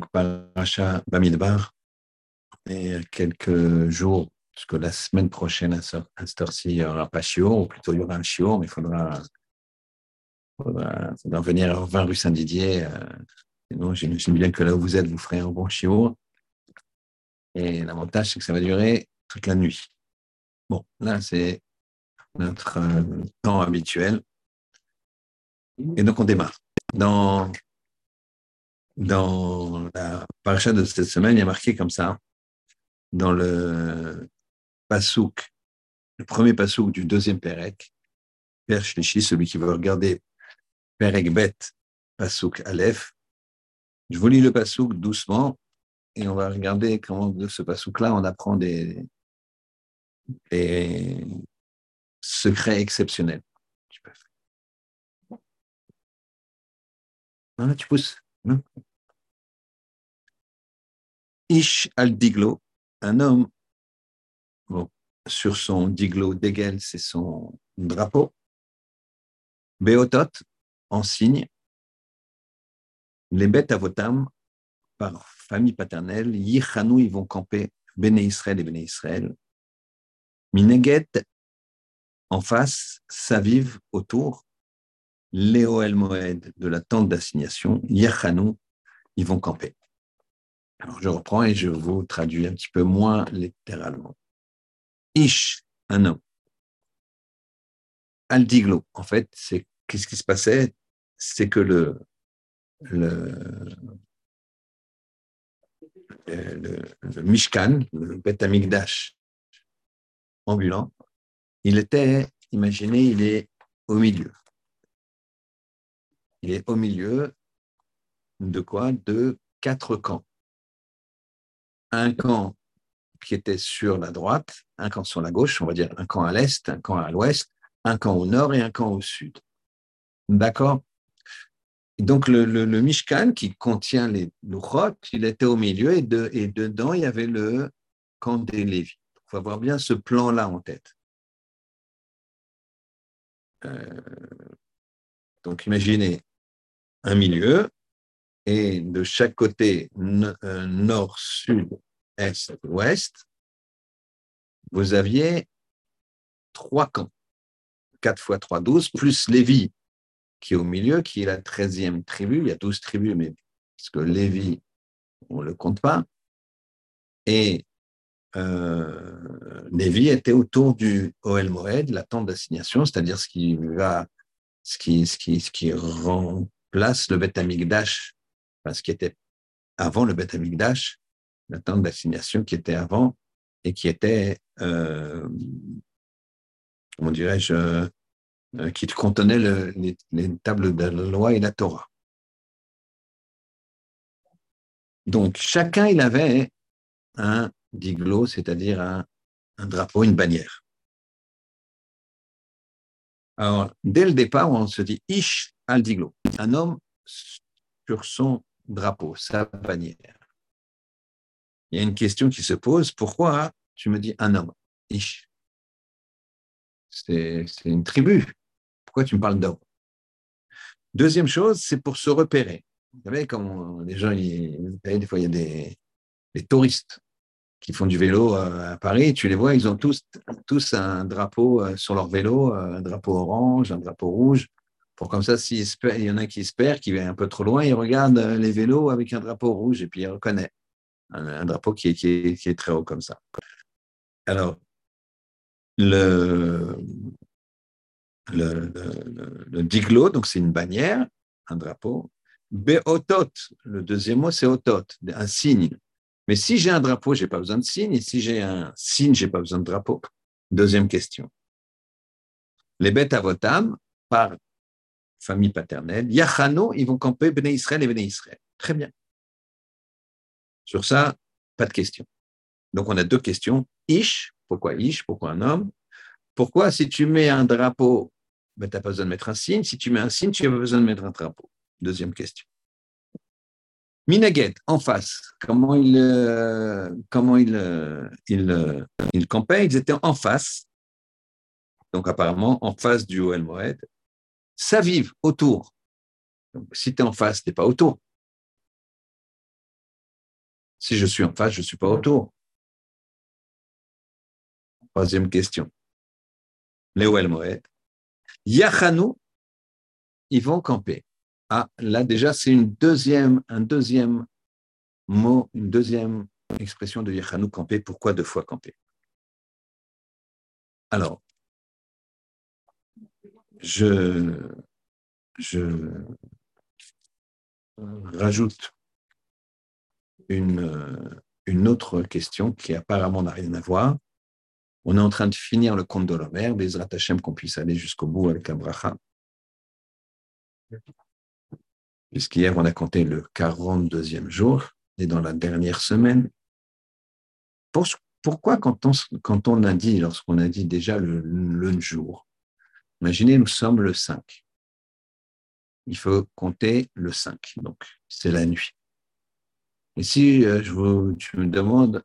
donc Paracha Bamidbar, et quelques jours, parce la semaine prochaine, à cette heure-ci, il n'y aura pas chiot, ou plutôt il y aura un chiot, mais il faudra, venir à 20 rue Saint-Didier. Euh, sinon, j'imagine bien que là où vous êtes, vous ferez un bon chiot. Et l'avantage, c'est que ça va durer toute la nuit. Bon, là, c'est notre euh, temps habituel. Et donc, on démarre. Dans, dans la paracha de cette semaine, il y a marqué comme ça, dans le pasouk, le premier pasouk du deuxième Perek, Père celui qui veut regarder Perek Bet, pasouk Aleph. Je vous lis le pasouk doucement et on va regarder comment de ce pasouk-là, on apprend des, secrets exceptionnels. Ah, tu pousses. Ish al-Diglo, un homme, sur son diglo d'Egel, c'est son drapeau. Beotot, en signe. Les bêtes à votam, par famille paternelle, Yichanou, ils vont camper Béné Israël et Béné Israël. Mineget, en face, Saviv, autour. Léo El Moed de la tente d'assignation, Yichanou, ils vont camper. Alors je reprends et je vous traduis un petit peu moins littéralement. Ish, un homme. Aldiglo, en fait, c'est qu'est-ce qui se passait? C'est que le, le, Mishkan, le Beth Amikdash ambulant, il était, imaginez, il est au milieu. Il est au milieu de quoi? De quatre camps un camp qui était sur la droite, un camp sur la gauche, on va dire un camp à l'est, un camp à l'ouest, un camp au nord et un camp au sud. D'accord? Donc le, Mishkan qui contient les Luchot, il était au milieu et, dedans il y avait le camp des Lévis. Il faut avoir bien ce plan-là en tête. Euh, donc imaginez un milieu, et de chaque côté, euh, nord, sud, est, ouest, vous aviez trois camps. 4 fois 3, 12, plus Lévi, qui est au milieu, qui est la treizième tribu. Il y a 12 tribus, mais parce que Lévi, on ne le compte pas. Et euh, Lévi était autour du Oel Moed, la tente d'assignation, c'est-à-dire ce qui va, ce qui, ce qui, ce qui remplace le Beth Amikdash ce qui était avant le Beth Amikdash, la tente d'assignation qui était avant et qui était, euh, comment dirais-je, euh, qui contenait les, tables de la loi et la Torah. Donc, chacun, il avait un diglo, c'est-à-dire un, un, drapeau, une bannière. Alors, dès le départ, on se dit Ish al diglo, un homme sur son drapeau, sa bannière. Il y a une question qui se pose, pourquoi tu me dis un homme? Ish. C'est une tribu. Pourquoi tu me parles d'homme? Deuxième chose, c'est pour se repérer. Vous savez, quand les gens, des fois, il y a des, touristes qui font du vélo euh, à Paris, tu les vois, ils ont tous, tous un drapeau euh, sur leur vélo, euh, un drapeau orange, un drapeau rouge pour comme ça, s'il il y en a qui espèrent qu'il est un peu trop loin, il regarde euh, les vélos avec un drapeau rouge et puis il reconnaît un, drapeau qui est, qui, très haut comme ça. Alors, le, le, diglo, donc c'est une bannière, un drapeau. Beotot, le deuxième mot, c'est otot, un signe. Mais si j'ai un drapeau, je n'ai pas besoin de signe, et si j'ai un signe, je n'ai pas besoin de drapeau. Deuxième question. Les bêtes à votam, par famille paternelle. Yachano, ils vont camper Bnei Israël et Bnei Israël. Très bien. Sur ça, pas de question. Donc, on a deux questions. Ish, pourquoi Ish Pourquoi un homme? Pourquoi, si tu mets un drapeau, ben, tu n'as pas besoin de mettre un signe. Si tu mets un signe, tu n'as pas besoin de mettre un drapeau. Deuxième question. Minaget, en face, comment ils euh, comment il, euh, il, euh, il campaient Ils étaient en face, donc apparemment en face du Oel Moed, ça vive autour. si tu es en face, tu n'es pas autour. Si je suis en face, je ne suis pas autour. Troisième question. Léo Moed. Yachanou, ils vont camper. Ah, là déjà, c'est une deuxième, un deuxième mot, une deuxième expression de Yachanou camper. Pourquoi deux fois camper? Alors, je, rajoute une, autre question qui apparemment n'a rien à voir. On est en train de finir le compte de l'Omer, des Hashem qu'on puisse aller jusqu'au bout avec Abraha. Puisqu'hier, on a compté le 42e jour, et dans la dernière semaine. pourquoi, quand on, quand on a dit, lorsqu'on a dit déjà le, le jour, imaginez, nous sommes le 5. Il faut compter le 5, donc c'est la nuit. Et si euh, je vous, tu me demandes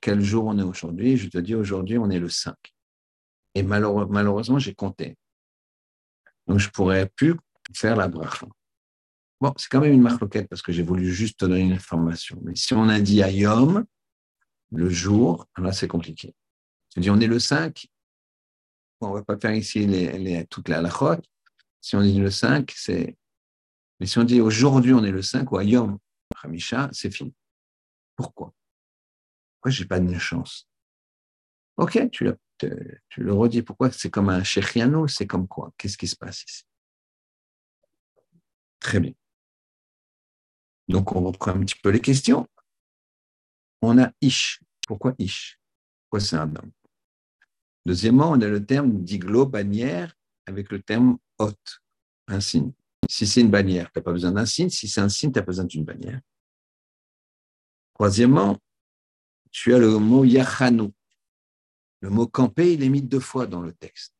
quel jour on est aujourd'hui, je te dis aujourd'hui on est le 5. Et malheureusement, j'ai compté. Donc je pourrais plus faire la bracha. Bon, c'est quand même une marloquette parce que j'ai voulu juste te donner une information. Mais si on a dit Ayom, le jour, là c'est compliqué. Tu dis on est le 5, on ne va pas faire ici les, les, toute la lachot. Si on dit le 5, c'est. Mais si on dit aujourd'hui on est le 5 ou Ayom, Hamisha, c'est fini. Pourquoi? Pourquoi je n'ai pas de chance? Ok, tu, tu, le redis. Pourquoi? C'est comme un Shechiano, c'est comme quoi? Qu'est-ce qui se passe ici? Très bien. Donc, on reprend un petit peu les questions. On a Ish. Pourquoi Ish? Pourquoi c'est un homme? Deuxièmement, on a le terme diglo, bannière, avec le terme hot, un signe. Si c'est une bannière, tu n'as pas besoin d'un signe. Si c'est un signe, tu as besoin d'une bannière. Troisièmement, tu as le mot yachanou. Le mot camper, il est mis deux fois dans le texte.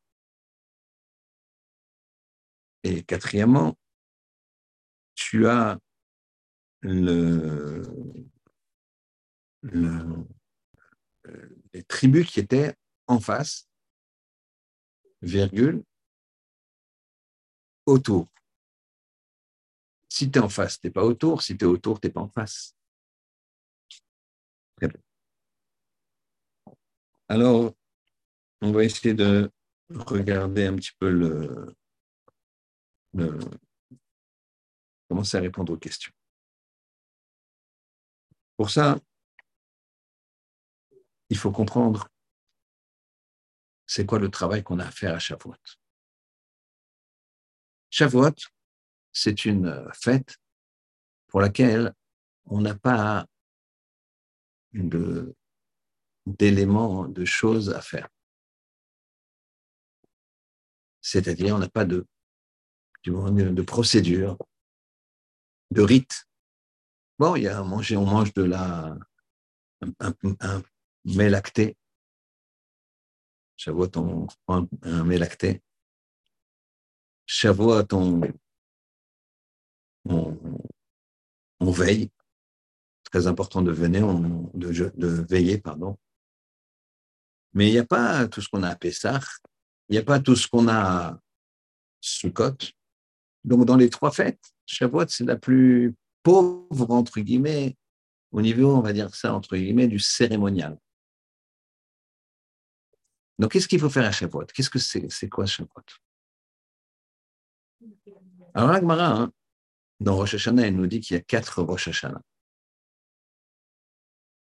Et quatrièmement, tu as le, les tribus qui étaient en face, virgule, autour. Si tu es en face, tu n'es pas autour. Si tu es autour, tu n'es pas en face. Très bien. Alors, on va essayer de regarder un petit peu le, le commencer à répondre aux questions. Pour ça, il faut comprendre c'est quoi le travail qu'on a à faire à Shavuot? Shavuot, c'est une fête pour laquelle on n'a pas d'éléments, de, choses à faire. C'est-à-dire, on n'a pas de, de procédure, de rite. Bon, il y a à manger, on mange de la, un, un. Shavuot, on prend un mets lacté. Shavuot, on, on, veille. Très important de venir, de, de, veiller, pardon. Mais il n'y a pas tout ce qu'on a à Pessah, il n'y a pas tout ce qu'on a à Sukkot. Donc, dans les trois fêtes, Shavuot, c'est la plus pauvre, entre guillemets, au niveau, on va dire ça, entre guillemets, du cérémonial. Donc, qu'est-ce qu'il faut faire à Shavuot? Qu'est-ce que c'est C'est quoi Shavuot? Alors, l'Agmara, hein, dans Rosh Hashanah, elle nous dit qu'il y a quatre Rosh Hashanah.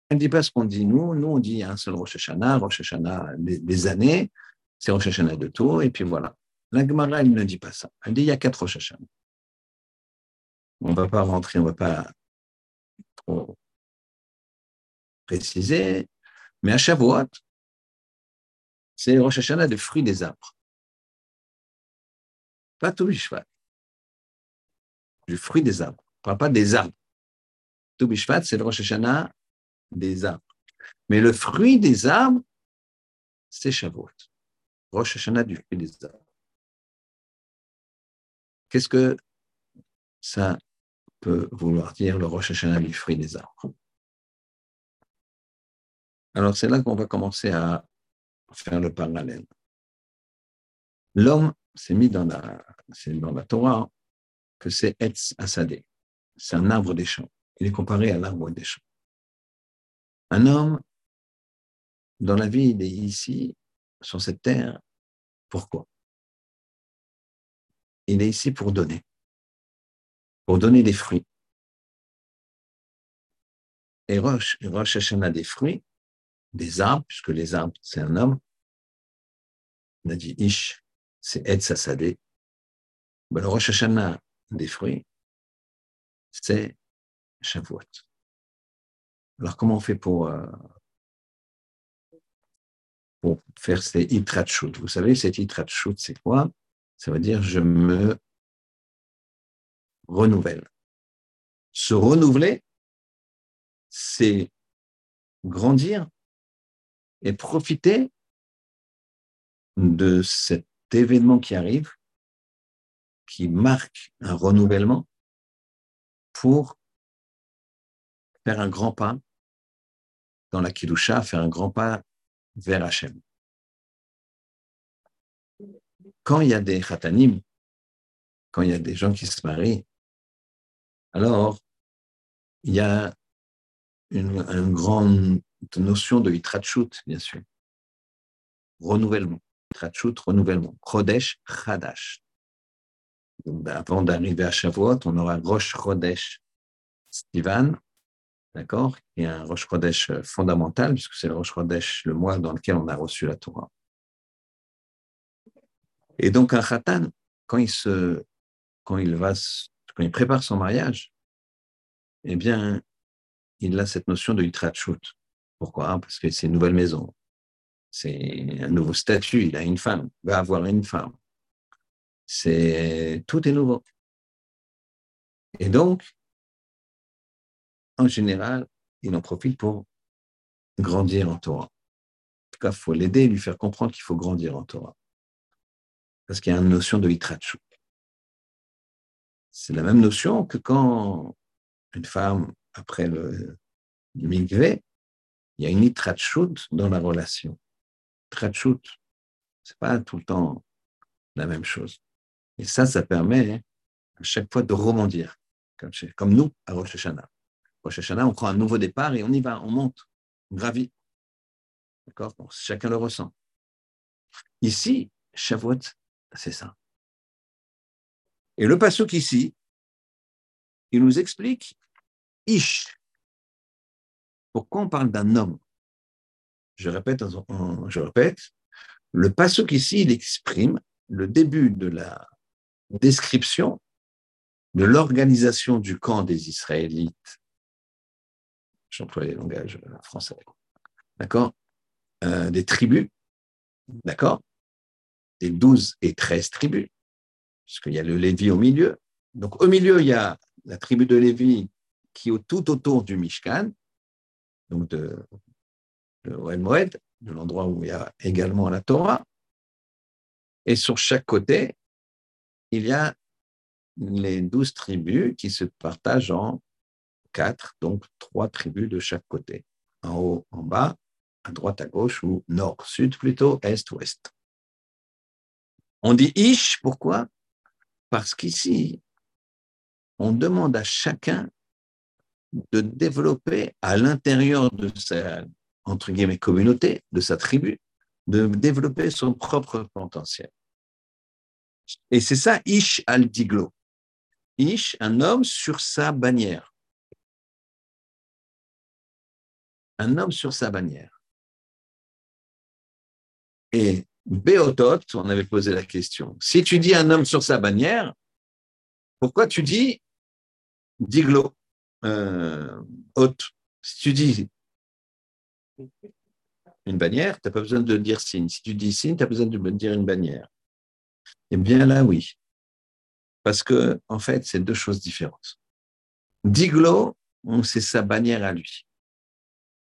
Elle ne dit pas ce qu'on dit nous. Nous, on dit un seul Rosh Hashanah, Rosh Hashanah des, années, c'est Rosh Hashanah de tout, et puis voilà. L'Agmara, elle ne dit pas ça. Elle dit qu'il y a quatre Rosh Hashanah. On ne va pas rentrer, on ne va pas trop préciser, mais à Shavuot, c'est Rosh Hashanah des fruits des arbres. Pas tout Bishvat. Du fruit des arbres. On pas des arbres. Tout Bishvat, c'est le Rosh Hashanah des arbres. Mais le fruit des arbres, c'est Shavuot. Rosh Hashanah du fruit des arbres. Qu'est-ce que ça peut vouloir dire le Rosh Hashanah du fruit des arbres? Alors c'est là qu'on va commencer à faire le parallèle. L'homme s'est mis dans la, dans la Torah que c'est Etz Asadé. C'est un arbre des champs. Il est comparé à l'arbre des champs. Un homme, dans la vie, il est ici, sur cette terre. Pourquoi? Il est ici pour donner, pour donner des fruits. Et Roche Hashanah des fruits, des arbres, puisque les arbres, c'est un homme. On a dit Ish, c'est Ed Sassadeh. Ben, le Rosh Hashanah des fruits, c'est Shavuot. Alors, comment on fait pour, euh, pour faire ces itrachut Vous savez, cette itrachut, c'est quoi? Ça veut dire je me renouvelle. Se renouveler, c'est grandir et profiter de cet événement qui arrive, qui marque un renouvellement pour faire un grand pas dans la Kidusha, faire un grand pas vers Hachem. Quand il y a des khatanim, quand il y a des gens qui se marient, alors il y a une grande notion de hitrachut, bien sûr. Renouvellement. Hitrachut, renouvellement. Chodesh, chadash. Ben, avant d'arriver à Shavuot, on aura Rosh Chodesh Stivan, d'accord, qui est un Rosh Chodesh fondamental, puisque c'est le Rosh Chodesh, le mois dans lequel on a reçu la Torah. Et donc, un Khatan, quand il se, quand il va, quand il prépare son mariage, eh bien, il a cette notion de Yitrachut. Pourquoi? Parce que c'est une nouvelle maison. C'est un nouveau statut. Il a une femme, il va avoir une femme. C'est tout est nouveau. Et donc, en général, il en profite pour grandir en Torah. En tout cas, il faut l'aider et lui faire comprendre qu'il faut grandir en Torah. Parce qu'il y a une notion de hitrachut. C'est la même notion que quand une femme, après le, le il y a une hitrachut dans la relation. Hitrachut, c'est pas tout le temps la même chose. Et ça, ça permet à chaque fois de rebondir, comme, nous à Rosh Hashanah. Rosh Hashanah, on prend un nouveau départ et on y va, on monte, on gravit. D'accord? Chacun le ressent. Ici, Shavuot, c'est ça. Et le pasuk ici, il nous explique Ish. Pourquoi on parle d'un homme? Je répète, je répète, le pasuk ici, il exprime le début de la description de l'organisation du camp des Israélites. J'emploie les langages français. D'accord? Euh, Des tribus. D'accord? Des douze et treize tribus. Parce qu'il y a le Lévi au milieu. Donc, au milieu, il y a la tribu de Lévi qui est tout autour du Mishkan, donc de, de de l'endroit où il y a également la Torah. Et sur chaque côté, il y a les douze tribus qui se partagent en quatre, donc trois tribus de chaque côté, en haut, en bas, à droite, à gauche, ou nord, sud plutôt, est, ouest. On dit Ish, pourquoi? Parce qu'ici, on demande à chacun de développer à l'intérieur de sa, entre guillemets, communauté, de sa tribu, de développer son propre potentiel. Et c'est ça, Ish al-Diglo. Ish, un homme sur sa bannière. Un homme sur sa bannière. Et Beotot, on avait posé la question. Si tu dis un homme sur sa bannière, pourquoi tu dis Diglo, euh, Si tu dis une bannière, tu n'as pas besoin de dire signe. Si tu dis signe, tu as besoin de dire une bannière. Eh bien là, oui. Parce que, en fait, c'est deux choses différentes. Diglo, c'est sa bannière à lui.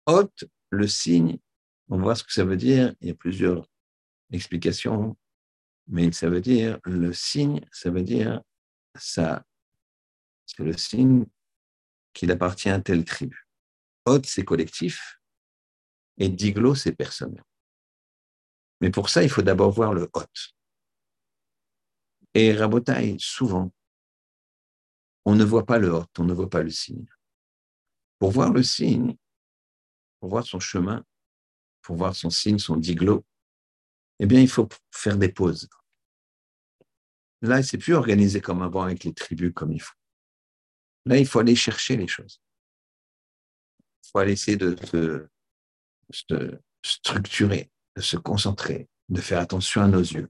Hôte, le signe, on voit ce que ça veut dire. Il y a plusieurs explications, mais ça veut dire, le signe, ça veut dire ça. C'est le signe qu'il appartient à telle tribu. Hôte, c'est collectif, et diglo, c'est personnel. Mais pour ça, il faut d'abord voir le hôte. Et Rabotai, souvent, on ne voit pas le hôte, on ne voit pas le signe. Pour voir le signe, pour voir son chemin, pour voir son signe, son diglo, eh bien, il faut faire des pauses. Là, c'est plus organisé comme avant avec les tribus comme il faut. Là, il faut aller chercher les choses. Il faut aller essayer de se structurer, de se concentrer, de faire attention à nos yeux.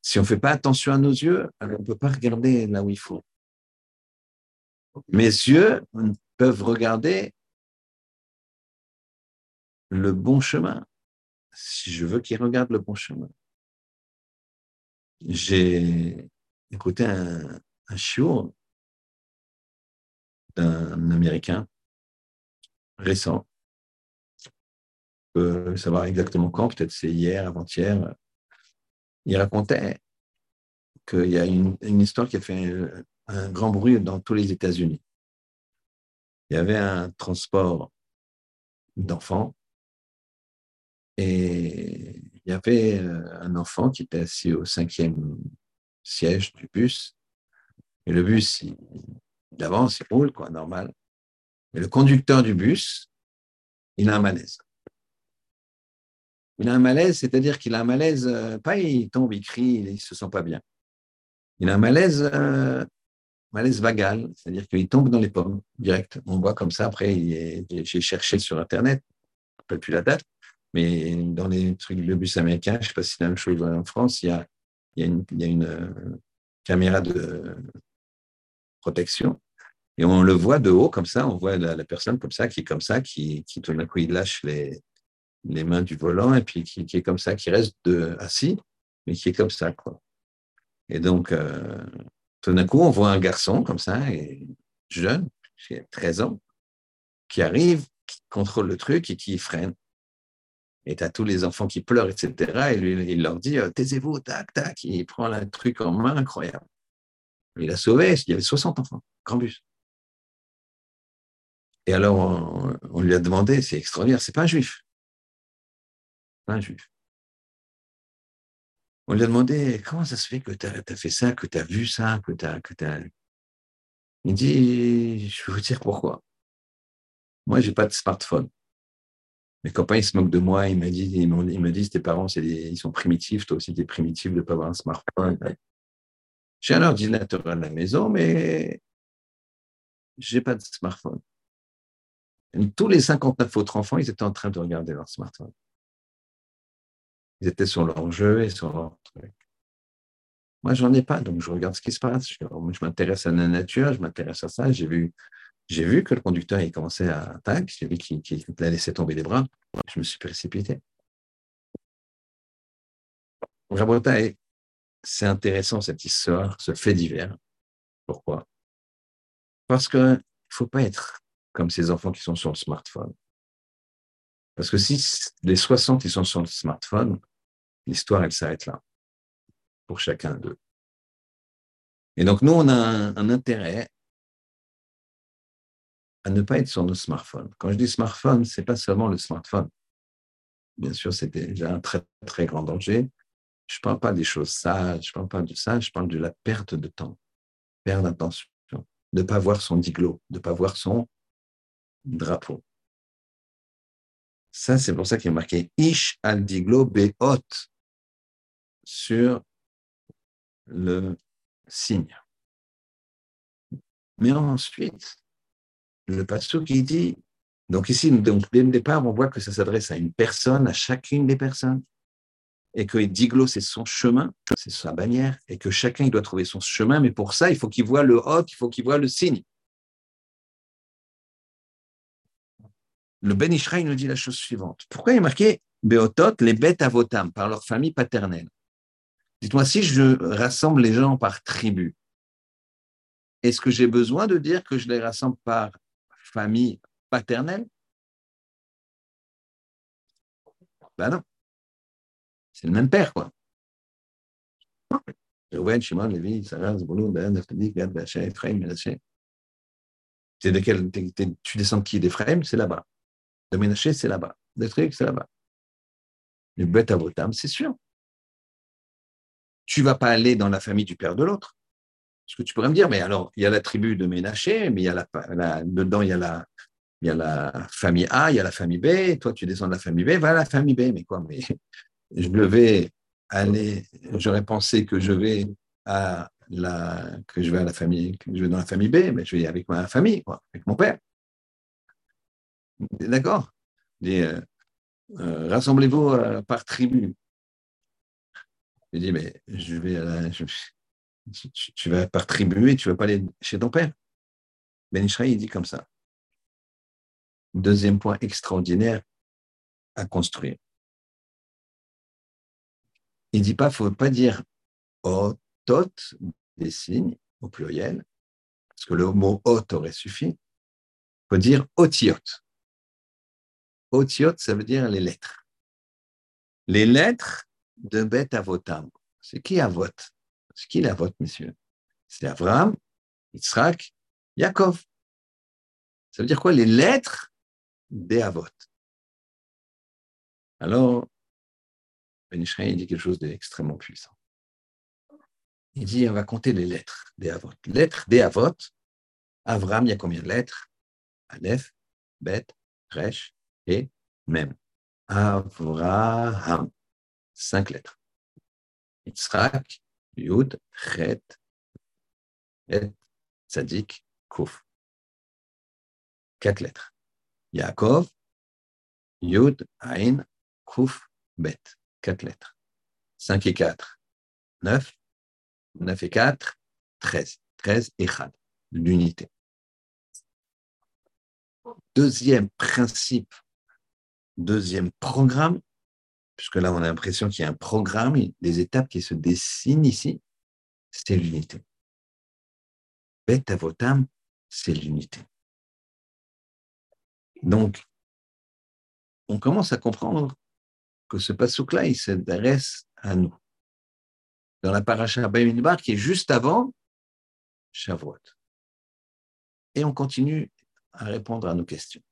Si on ne fait pas attention à nos yeux, on ne peut pas regarder là où il faut. Mes yeux peuvent regarder le bon chemin, si je veux qu'ils regardent le bon chemin. J'ai écouté un, un d'un Américain récent. Je savoir exactement quand, peut-être c'est hier, avant-hier. Il racontait qu'il y a une, histoire qui a fait un grand bruit dans tous les États-Unis. Il y avait un transport d'enfants et il y avait euh, un enfant qui était assis au cinquième siège du bus. Et le bus, il, avance, il roule, quoi, normal. Et le conducteur du bus, il a un malaise. Il a un malaise, c'est-à-dire qu'il a un malaise, euh, pas il tombe, il crie, il ne se sent pas bien. Il a un malaise, euh, malaise vagal, c'est-à-dire qu'il tombe dans les pommes direct. On voit comme ça, après, j'ai cherché sur Internet, je ne plus la date, mais dans les trucs de bus américains, je ne sais pas si c'est la même chose en France, il y a, il y a une, il y a une euh, caméra de protection. Et on le voit de haut comme ça, on voit la, personne comme ça, qui est comme ça, qui, qui tout d'un coup, il lâche les, les mains du volant et puis qui, est comme ça, qui reste assis, mais qui est comme ça. Quoi. Et donc, euh, tout d'un coup, on voit un garçon comme ça, et jeune, qui a 13 ans, qui arrive, qui contrôle le truc et qui freine. Et tu as tous les enfants qui pleurent, etc. Et lui, il leur dit euh, Taisez-vous, tac, tac. il prend le truc en main, incroyable. Il a sauvé, il y avait 60 enfants, grand bus. Et alors, on, lui a demandé C'est extraordinaire, c'est pas un juif. Pas un juif. On lui a demandé Comment ça se fait que tu as, fait ça, que tu as vu ça, que tu as. Il dit Je vais vous dire pourquoi. Moi, je n'ai pas de smartphone. Mes copains, ils se moquent de moi. Ils me disent, ils me disent tes parents, ils sont primitifs. Toi aussi, tu es primitif de ne pas avoir un smartphone. J'ai un ordinateur à la maison, mais je n'ai pas de smartphone. Tous les 59 autres enfants, ils étaient en train de regarder leur smartphone. Ils étaient sur leur jeu et sur leur truc. Moi, j'en ai pas, donc je regarde ce qui se passe. Je, m'intéresse à la nature, je m'intéresse à ça. J'ai vu j'ai vu que le conducteur il commençait à attaquer, j'ai vu qu'il a laissé tomber les bras, je me suis précipité. c'est intéressant cette histoire, ce fait divers. Pourquoi? Parce qu'il ne faut pas être comme ces enfants qui sont sur le smartphone. Parce que si les 60 ils sont sur le smartphone, l'histoire elle s'arrête là pour chacun d'eux. Et donc nous on a un intérêt à ne pas être sur nos smartphones. Quand je dis smartphone, ce n'est pas seulement le smartphone. Bien sûr, c'est déjà un très, très grand danger. Je ne parle pas des choses sages, je ne parle pas de ça, je parle de la perte de temps, perte d'attention, de ne pas voir son diglo, de ne pas voir son drapeau. Ça, c'est pour ça qu'il est marqué Ish al diglo be'ot sur le signe. Mais ensuite, le pasteur qui dit, donc ici, donc, dès le départ, on voit que ça s'adresse à une personne, à chacune des personnes, et que Diglo, c'est son chemin, c'est sa bannière, et que chacun, il doit trouver son chemin, mais pour ça, il faut qu'il voit le hot, il faut qu'il voit le signe. Le Ben Ishraï nous dit la chose suivante. Pourquoi il est marqué Beotot, les bêtes à votam, par leur famille paternelle? Dites-moi, si je rassemble les gens par tribu, est-ce que j'ai besoin de dire que je les rassemble par famille paternelle? Ben non. C'est le même père, quoi. Tu descends de qui? D'Ephraim, c'est là-bas. De Ménaché, c'est là-bas. De trucs, c'est là-bas. Le bête à votam, c'est sûr. Tu vas pas aller dans la famille du père de l'autre. Parce que tu pourrais me dire, mais alors, il y a la tribu de Ménaché, mais il y a la, dedans, il y a la, il y a la famille A, il y a la famille B, toi tu descends de la famille B, va à la famille B, mais quoi, mais je vais aller, j'aurais pensé que je vais à la, que je vais à la famille, je vais dans la famille B, mais je vais avec ma famille, avec mon père. D'accord euh, euh, Rassemblez-vous euh, par tribu. Je dis, mais je vais à la, tu, vas par tribu et tu vas pas aller chez ton père. Ben Israël, il dit comme ça. Deuxième point extraordinaire à construire. Il dit pas, il faut pas dire otot, des signes au pluriel, parce que le mot ot aurait suffi. Il faut dire otiot. Otiot, ça veut dire les lettres. Les lettres de Bet Avotam. C'est qui Avot C'est qui l'Avot, messieurs? C'est Abraham, Yitzhak, Yaakov. Ça veut dire quoi Les lettres des Avot. Alors, Ben dit quelque chose d'extrêmement puissant. Il dit, on va compter les lettres des Avot. Lettres des Avot. Avram, il y a combien de lettres? Aleph, Bet, Resh, et même. Avraham, cinq lettres. Yitzhak, Yud, Chet, Et, Tzadik, Kuf. Quatre lettres. Yaakov, Yud, Ain, Kuf, Bet. Quatre lettres. Cinq et quatre. Neuf. Neuf et quatre. Treize. Treize et Chad. L'unité. Deuxième principe deuxième programme, puisque là, on a l'impression qu'il y a un programme, des étapes qui se dessinent ici, c'est l'unité. Bête avotam, c'est l'unité. Donc, on commence à comprendre que ce pasouk-là, il s'adresse à nous. Dans la paracha Bayminbar, qui est juste avant Shavuot. Et on continue à répondre à nos questions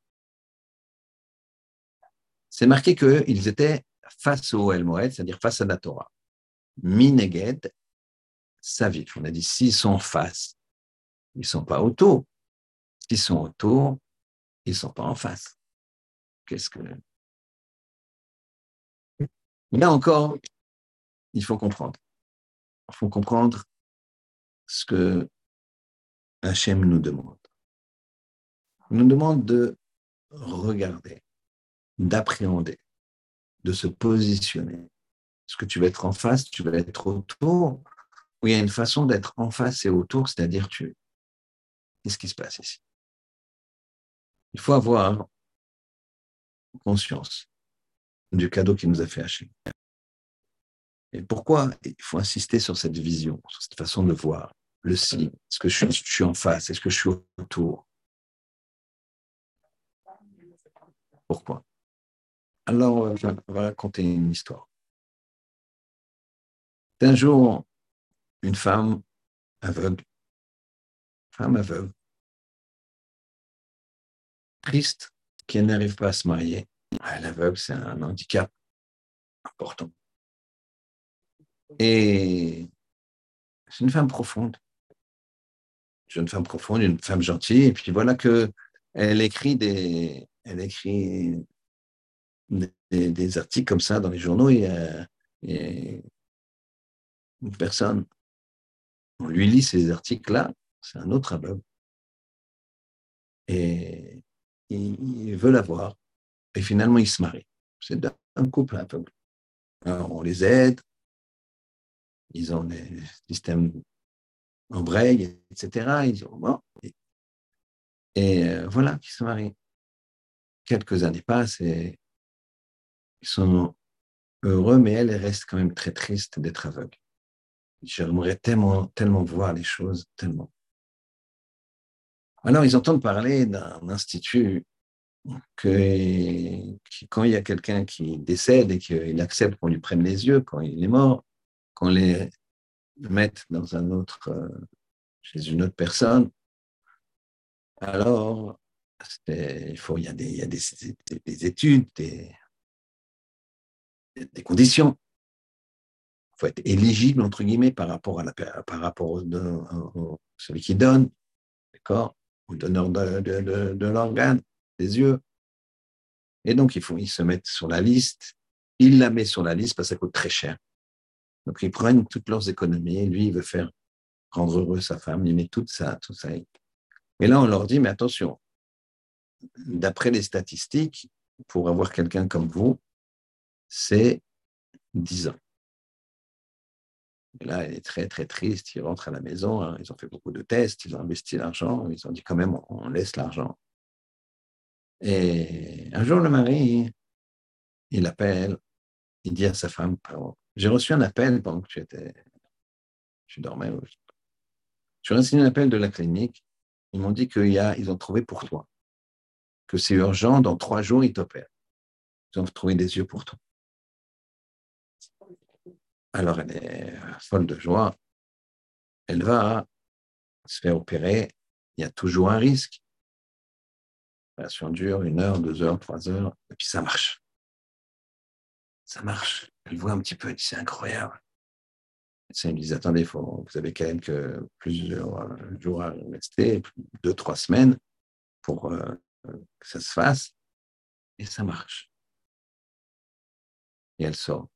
c'est marqué qu'ils étaient face au El Moed, c'est-à-dire face à la Torah. Mineged, Savif. On a dit s'ils sont face, ils ne sont pas autour. S'ils sont autour, ils ne sont pas en face. Qu'est-ce que. Là encore, il faut comprendre. Il faut comprendre ce que Hachem nous demande. Il nous demande de regarder d'appréhender, de se positionner. Est-ce que tu vas être en face, tu vas être autour Ou il y a une façon d'être en face et autour, c'est-à-dire tu. Qu'est-ce qui se passe ici? Il faut avoir conscience du cadeau qui nous a fait Hachem. Et pourquoi il faut insister sur cette vision, sur cette façon de voir le signe? Est-ce que je suis en face? Est-ce que je suis autour? Pourquoi? Alors, euh, je vais raconter une histoire. Un jour, une femme aveugle, femme aveugle, triste, qui n'arrive pas à se marier. Elle est aveugle, c'est un handicap important. Et c'est une femme profonde, une jeune femme profonde, une femme gentille. Et puis voilà que elle écrit des, elle écrit des, articles comme ça dans les journaux, il y a, une personne, on lui lit ces articles-là, c'est un autre aveugle. Et il, veut l'avoir. Et finalement, il se marie. C'est un couple aveugle. on les aide, ils ont des systèmes en braille, etc. Ils bon, et, et euh, voilà, ils se marient. Quelques années passent et sont heureux, mais elle, reste quand même très triste d'être aveugle. J'aimerais tellement, tellement voir les choses, tellement. Alors, ils entendent parler d'un institut que, quand il y a quelqu'un qui décède et qu'il accepte qu'on lui prenne les yeux quand il est mort, qu'on les mette dans un autre, euh, chez une autre personne, alors il faut, il y a des, il y a des études, des, des conditions. Il faut être éligible, entre guillemets, par rapport, à la, par rapport au, celui qui donne, d'accord, au donneur de, de, l'organe. des yeux. Et donc, il faut, ils se mettent sur la liste. Il la met sur la liste parce que ça coûte très cher. Donc, ils prennent toutes leurs économies. Lui, il veut faire rendre heureux sa femme. Il met tout ça, tout ça. Et là, on leur dit, mais attention, d'après les statistiques, pour avoir quelqu'un comme vous, c'est 10 ans. Et là, elle est très, très triste. Ils rentrent à la maison. Hein. Ils ont fait beaucoup de tests. Ils ont investi l'argent. Ils ont dit quand même, on laisse l'argent. Et un jour, le mari, il appelle. Il dit à sa femme, j'ai reçu un appel pendant que tu étais, tu dormais. J'ai reçu un appel de la clinique. Ils m'ont dit qu'ils ont trouvé pour toi. Que c'est urgent, dans trois jours, ils t'opèrent. Ils ont trouvé des yeux pour toi. Alors elle est folle de joie. Elle va se faire opérer. Il y a toujours un risque. L'opération dure une heure, deux heures, trois heures, et puis ça marche. Ça marche. Elle voit un petit peu, elle dit c'est incroyable. Elle me dit attendez, faut, vous avez quand même que plusieurs jours à rester, deux, trois semaines pour euh, que ça se fasse. Et ça marche. Et elle sort.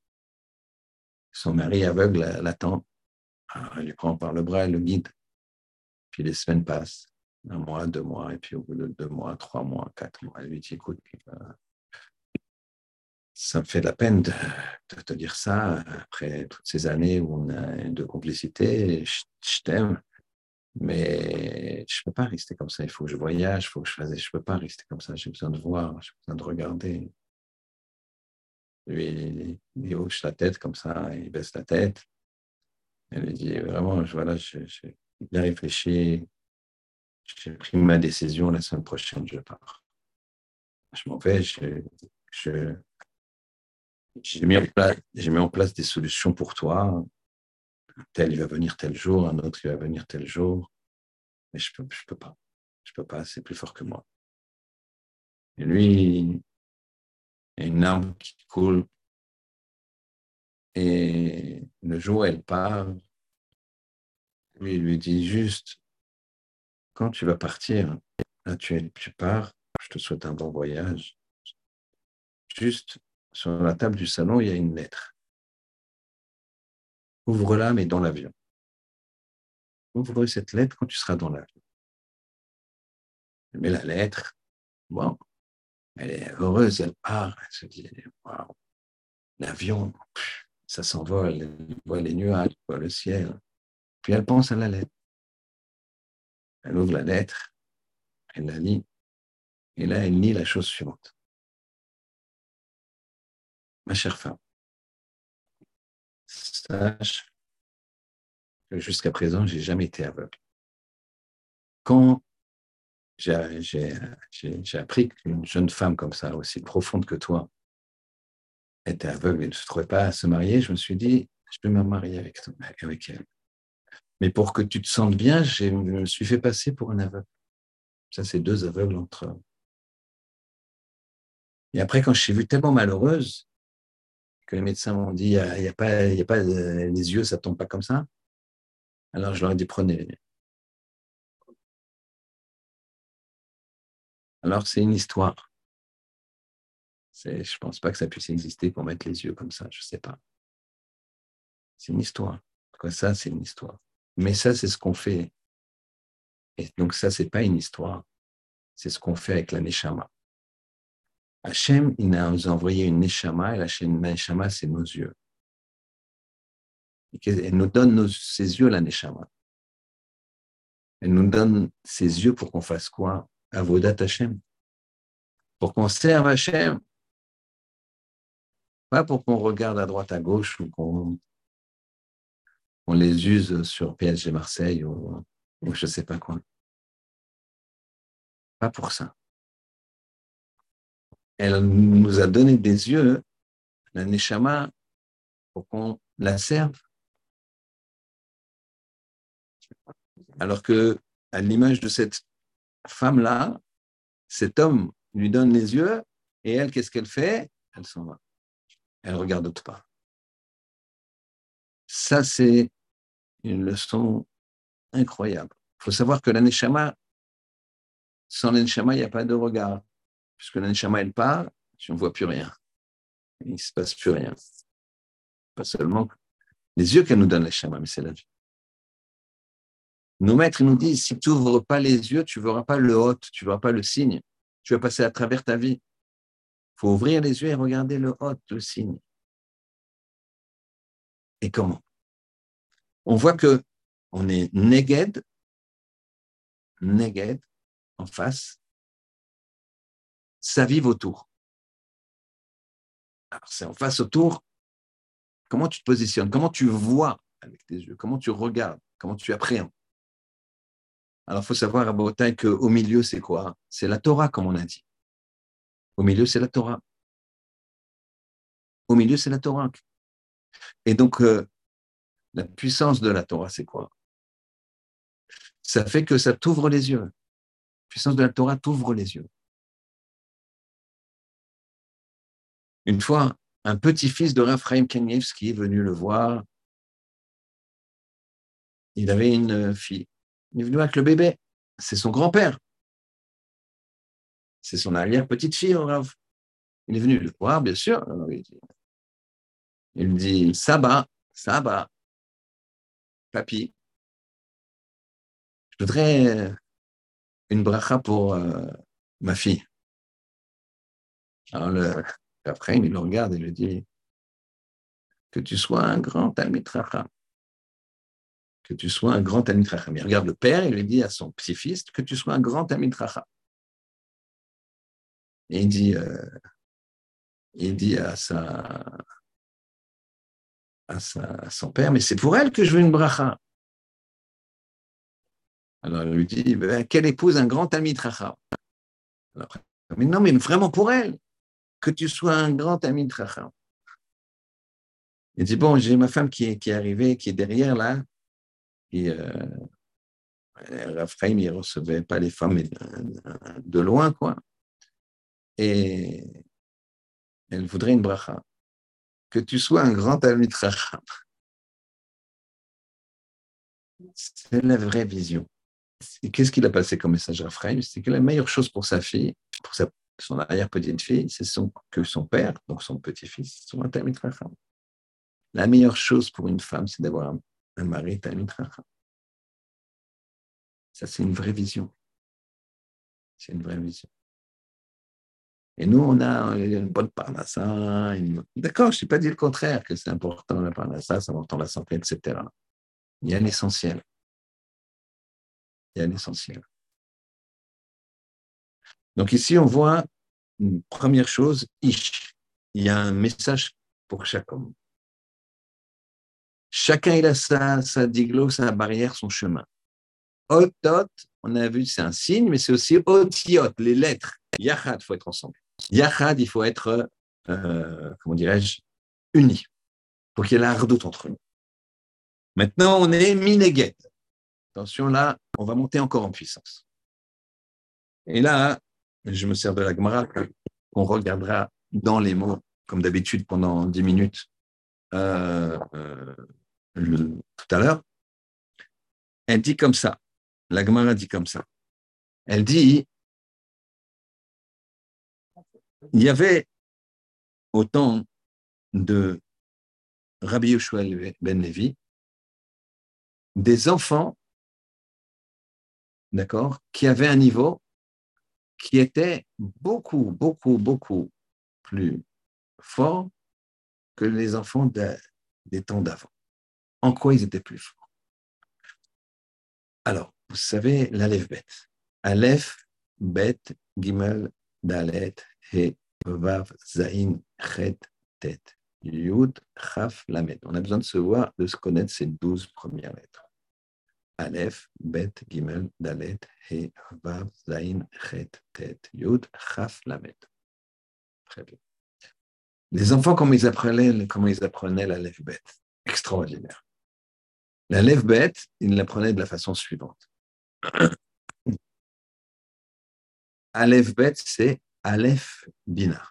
Son mari aveugle l'attend. Elle lui prend par le bras, elle le guide. Puis les semaines passent. Un mois, deux mois, et puis au bout de deux mois, trois mois, quatre mois, elle lui dit écoute, euh, ça me fait de la peine de, te dire ça après toutes ces années où on a de complicité. Je, t'aime, mais je ne peux pas rester comme ça. Il faut que je voyage, il faut que je fasse. Je ne peux pas rester comme ça. J'ai besoin de voir, j'ai besoin de regarder. Lui, il, hoche la tête comme ça, il baisse la tête. Elle lui dit vraiment, voilà, j'ai bien réfléchi, j'ai pris ma décision, la semaine prochaine, je pars. Je m'en vais, j'ai mis en place des solutions pour toi. Tel, il va venir tel jour, un autre, il va venir tel jour. Mais je ne peux, je peux pas. Je peux pas, c'est plus fort que moi. Et lui, il y a une arme qui coule. Et le jour où elle part, lui, il lui dit juste, quand tu vas partir, là tu, tu pars, je te souhaite un bon voyage. Juste sur la table du salon, il y a une lettre. Ouvre-la, mais dans l'avion. Ouvre cette lettre quand tu seras dans l'avion. Met la lettre. Bon, elle est heureuse, elle part, elle se dit, waouh, l'avion, ça s'envole, elle voit les nuages, elle voit le ciel. Puis elle pense à la lettre. Elle ouvre la lettre, elle la lit, et là, elle lit la chose suivante. Ma chère femme, sache que jusqu'à présent, j'ai jamais été aveugle. Quand j'ai appris qu'une jeune femme comme ça, aussi profonde que toi, était aveugle et ne se trouvait pas à se marier, je me suis dit, je vais me marier avec, avec elle. Mais pour que tu te sentes bien, je me suis fait passer pour un aveugle. Ça, c'est deux aveugles entre eux. Et après, quand je suis vue tellement malheureuse, que les médecins m'ont dit, il n'y a, a pas, les yeux, ça ne tombe pas comme ça. Alors, je leur ai dit, prenez Alors, c'est une histoire. Je ne pense pas que ça puisse exister pour mettre les yeux comme ça, je ne sais pas. C'est une histoire. Quoi, ça, c'est une histoire. Mais ça, c'est ce qu'on fait. Et donc, ça, ce n'est pas une histoire. C'est ce qu'on fait avec la Neshama. Hachem, il nous a envoyé une Neshama, et la Neshama, c'est nos yeux. Elle nous donne ses yeux, la Neshama. Elle nous donne ses yeux pour qu'on fasse quoi? Avodat Hashem. Pour qu'on serve Hashem. Pas pour qu'on regarde à droite, à gauche ou qu'on les use sur PSG Marseille ou, je ne sais pas quoi. Pas pour ça. Elle nous a donné des yeux, la Neshama, pour qu'on la serve. Alors que, à l'image de cette femme-là, cet homme lui donne les yeux et elle, qu'est-ce qu'elle fait? Elle s'en va. Elle ne regarde pas. Ça, c'est une leçon incroyable. Il faut savoir que l'aneshama, sans l'aneshama, il n'y a pas de regard. puisque l'aneshama, elle part, tu ne vois plus rien. Il ne se passe plus rien. Pas seulement les yeux qu'elle nous donne, l'aneshama, mais c'est la vie. Nos maîtres nous disent, si tu n'ouvres pas les yeux, tu ne verras pas le hôte, tu ne verras pas le signe. Tu vas passer à travers ta vie. Il faut ouvrir les yeux et regarder le hôte, le signe. Et comment? On voit que on est neged, neged en face, ça vive autour. Alors c'est en face autour, comment tu te positionnes, comment tu vois avec tes yeux, comment tu regardes, comment tu appréhendes? Alors, il faut savoir à Bretagne qu'au milieu, c'est quoi? C'est la Torah, comme on a dit. Au milieu, c'est la Torah. Au milieu, c'est la Torah. Et donc, euh, la puissance de la Torah, c'est quoi? Ça fait que ça t'ouvre les yeux. La puissance de la Torah t'ouvre les yeux. Une fois, un petit-fils de Raphaël Kanievski est venu le voir. Il avait une fille. Il est venu avec le bébé. C'est son grand-père. C'est son arrière-petite-fille, Rav. Il est venu le voir, bien sûr. Il dit Saba, Saba, papy, je voudrais une bracha pour euh, ma fille. Alors, le, après, il le regarde et lui dit Que tu sois un grand Talmid que tu sois un grand Talmid Chacham. Il regarde le père et lui dit à son petit-fils que tu sois un grand Talmid Chacham. Et il dit, euh, il dit à, sa, à, sa, son père, mais c'est pour elle que je veux une bracha. Alors il lui dit, ben, quelle épouse un grand Talmid Chacham? Mais non, mais vraiment pour elle, que tu sois un grand Talmid Chacham. Il dit, bon, j'ai ma femme qui est, qui est arrivée, qui est derrière là, et euh, Raphaël, il ne recevait pas les femmes de loin, quoi. Et elle voudrait une bracha. Que tu sois un grand ami Racham. C'est la vraie vision. Qu'est-ce qu'il a passé comme message à Raphaël C'est que la meilleure chose pour sa fille, pour son arrière-petite-fille, c'est son, que son père, donc son petit-fils, soit un Racham. La meilleure chose pour une femme, c'est d'avoir un Ça, c'est une vraie vision. C'est une vraie vision. Et nous, on a une bonne parnassa. D'accord, je n'ai pas dit le contraire, que c'est important la parnassa, c'est important la santé, etc. Il y a l'essentiel. Il y a l'essentiel. Donc ici, on voit une première chose. Il y a un message pour chaque homme. Chacun il a sa, diglo, sa barrière, son chemin. Otot, on a vu, c'est un signe, mais c'est aussi otiot, les lettres. Yachad, il faut être ensemble. Yachad, il faut être, euh, comment dirais-je, unis, pour qu'il y ait la redoute entre nous. Maintenant, on est mineget. Attention, là, on va monter encore en puissance. Et là, je me sers de la Gemara qu'on regardera dans les mots, comme d'habitude, pendant dix minutes. Euh, euh, tout à l'heure, elle dit comme ça. La Gemara dit comme ça. Elle dit il y avait au temps de Rabbi Yoshua ben Levi des enfants, d'accord, qui avaient un niveau qui était beaucoup, beaucoup, beaucoup plus fort que les enfants des temps d'avant. En quoi ils étaient plus forts? Alors, vous savez, l'Aleph Bet. Aleph, Bet, Gimel, Dalet, He, Vav, Zain, Chet, Tet, Yud, Chaf, Lamed. On a besoin de se voir, de se connaître ces douze premières lettres. Aleph, Bet, Gimel, Dalet, He, Vav, Zain, Chet, Tet, Yud, Chaf, Lamed. Très bien. Les enfants, comment ils apprenaient, comment ils apprenaient l'Aleph Bet? Extraordinaire. La lève bête, il l'apprenait de la façon suivante. Aleph bête, c'est Aleph bina.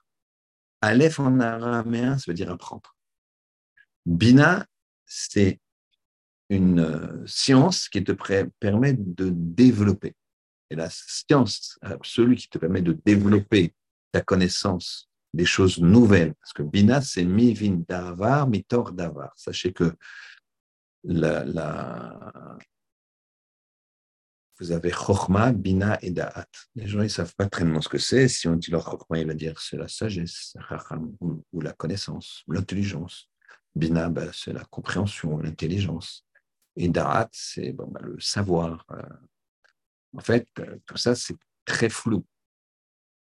Aleph en araméen, ça veut dire apprendre. Bina, c'est une euh, science qui te permet de développer. Et la science absolue qui te permet de développer ta connaissance des choses nouvelles. Parce que Bina, c'est mi-vin davar, mi-tor davar. Sachez que la, vous avez Chokhma, Bina et Da'at. Les gens, ne savent pas très bien ce que c'est. Si on dit leur Chokhma, il va dire c'est la sagesse, ou, la connaissance, l'intelligence. Bina, ben, c'est la compréhension, l'intelligence. Et Da'at, c'est bon, ben, le savoir. Euh. En fait, euh, tout ça, c'est très flou.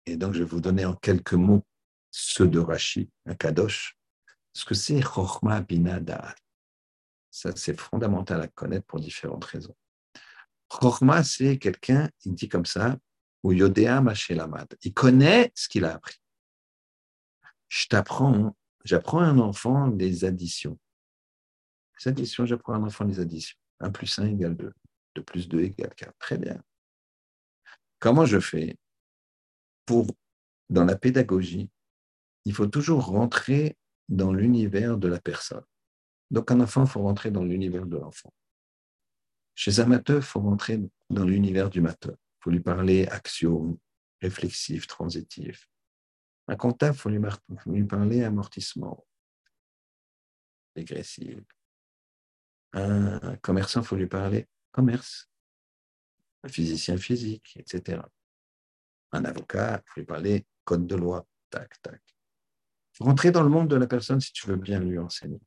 Et donc, je vais vous donner en quelques mots ceux de Rashi, un Kadosh, ce que c'est Chokhma, Bina, Da'at. Ça, c'est fondamental à connaître pour différentes raisons. Chorma, c'est quelqu'un, il dit comme ça, ou Yodea Mashelamad. Il connaît ce qu'il a appris. Je t'apprends, j'apprends à un enfant des additions. Les additions, j'apprends à un enfant des additions. 1 plus 1 égale 2. 2 plus 2 égale 4. Très bien. Comment je fais pour, dans la pédagogie, il faut toujours rentrer dans l'univers de la personne. Donc, un enfant, il faut rentrer dans l'univers de l'enfant. Chez un matheux, il faut rentrer dans l'univers du matheux. Il faut lui parler axiome, réflexif, transitif. Un comptable, il faut lui, parler amortissement, dégressif. Un commerçant, il faut lui parler commerce. Un physicien physique, etc. Un avocat, il faut lui parler code de loi, tac, tac. Rentrer dans le monde de la personne si tu veux bien lui enseigner.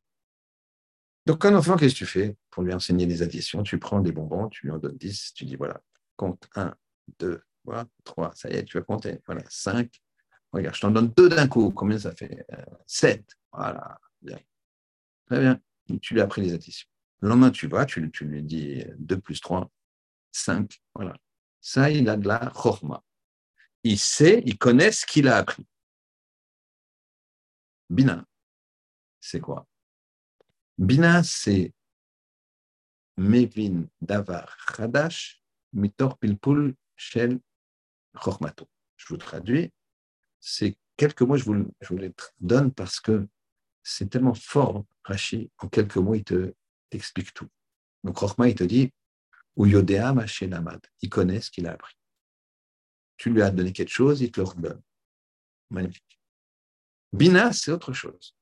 Donc, un enfant, qu'est-ce que tu fais pour lui enseigner les additions? Tu prends des bonbons, tu lui en donnes 10, tu dis voilà, compte 1, 2, 3, ça y est, tu vas compter. Voilà, 5. Regarde, je t'en donne deux d'un coup. Combien ça fait? 7. Euh, voilà, bien. Très bien. tu lui as appris les additions. Le lendemain, tu vas, tu, lui dis 2 plus 3, 5. Voilà. Ça, il a de la chorma. Il sait, il connaît ce qu'il a appris. Bina, c'est quoi? Bina, c'est Mevin Davar Hadash Mitor Pilpul Shel Chormato. Je vous traduis. C'est quelques mots, je vous, je vous les donne parce que c'est tellement fort, Rashi, en quelques mots, il te explique tout. Donc, Chorma, il te dit Ou Yodea. Il connaît ce qu'il a appris. Tu lui as donné quelque chose, il te le redonne. Magnifique. Bina, c'est autre chose.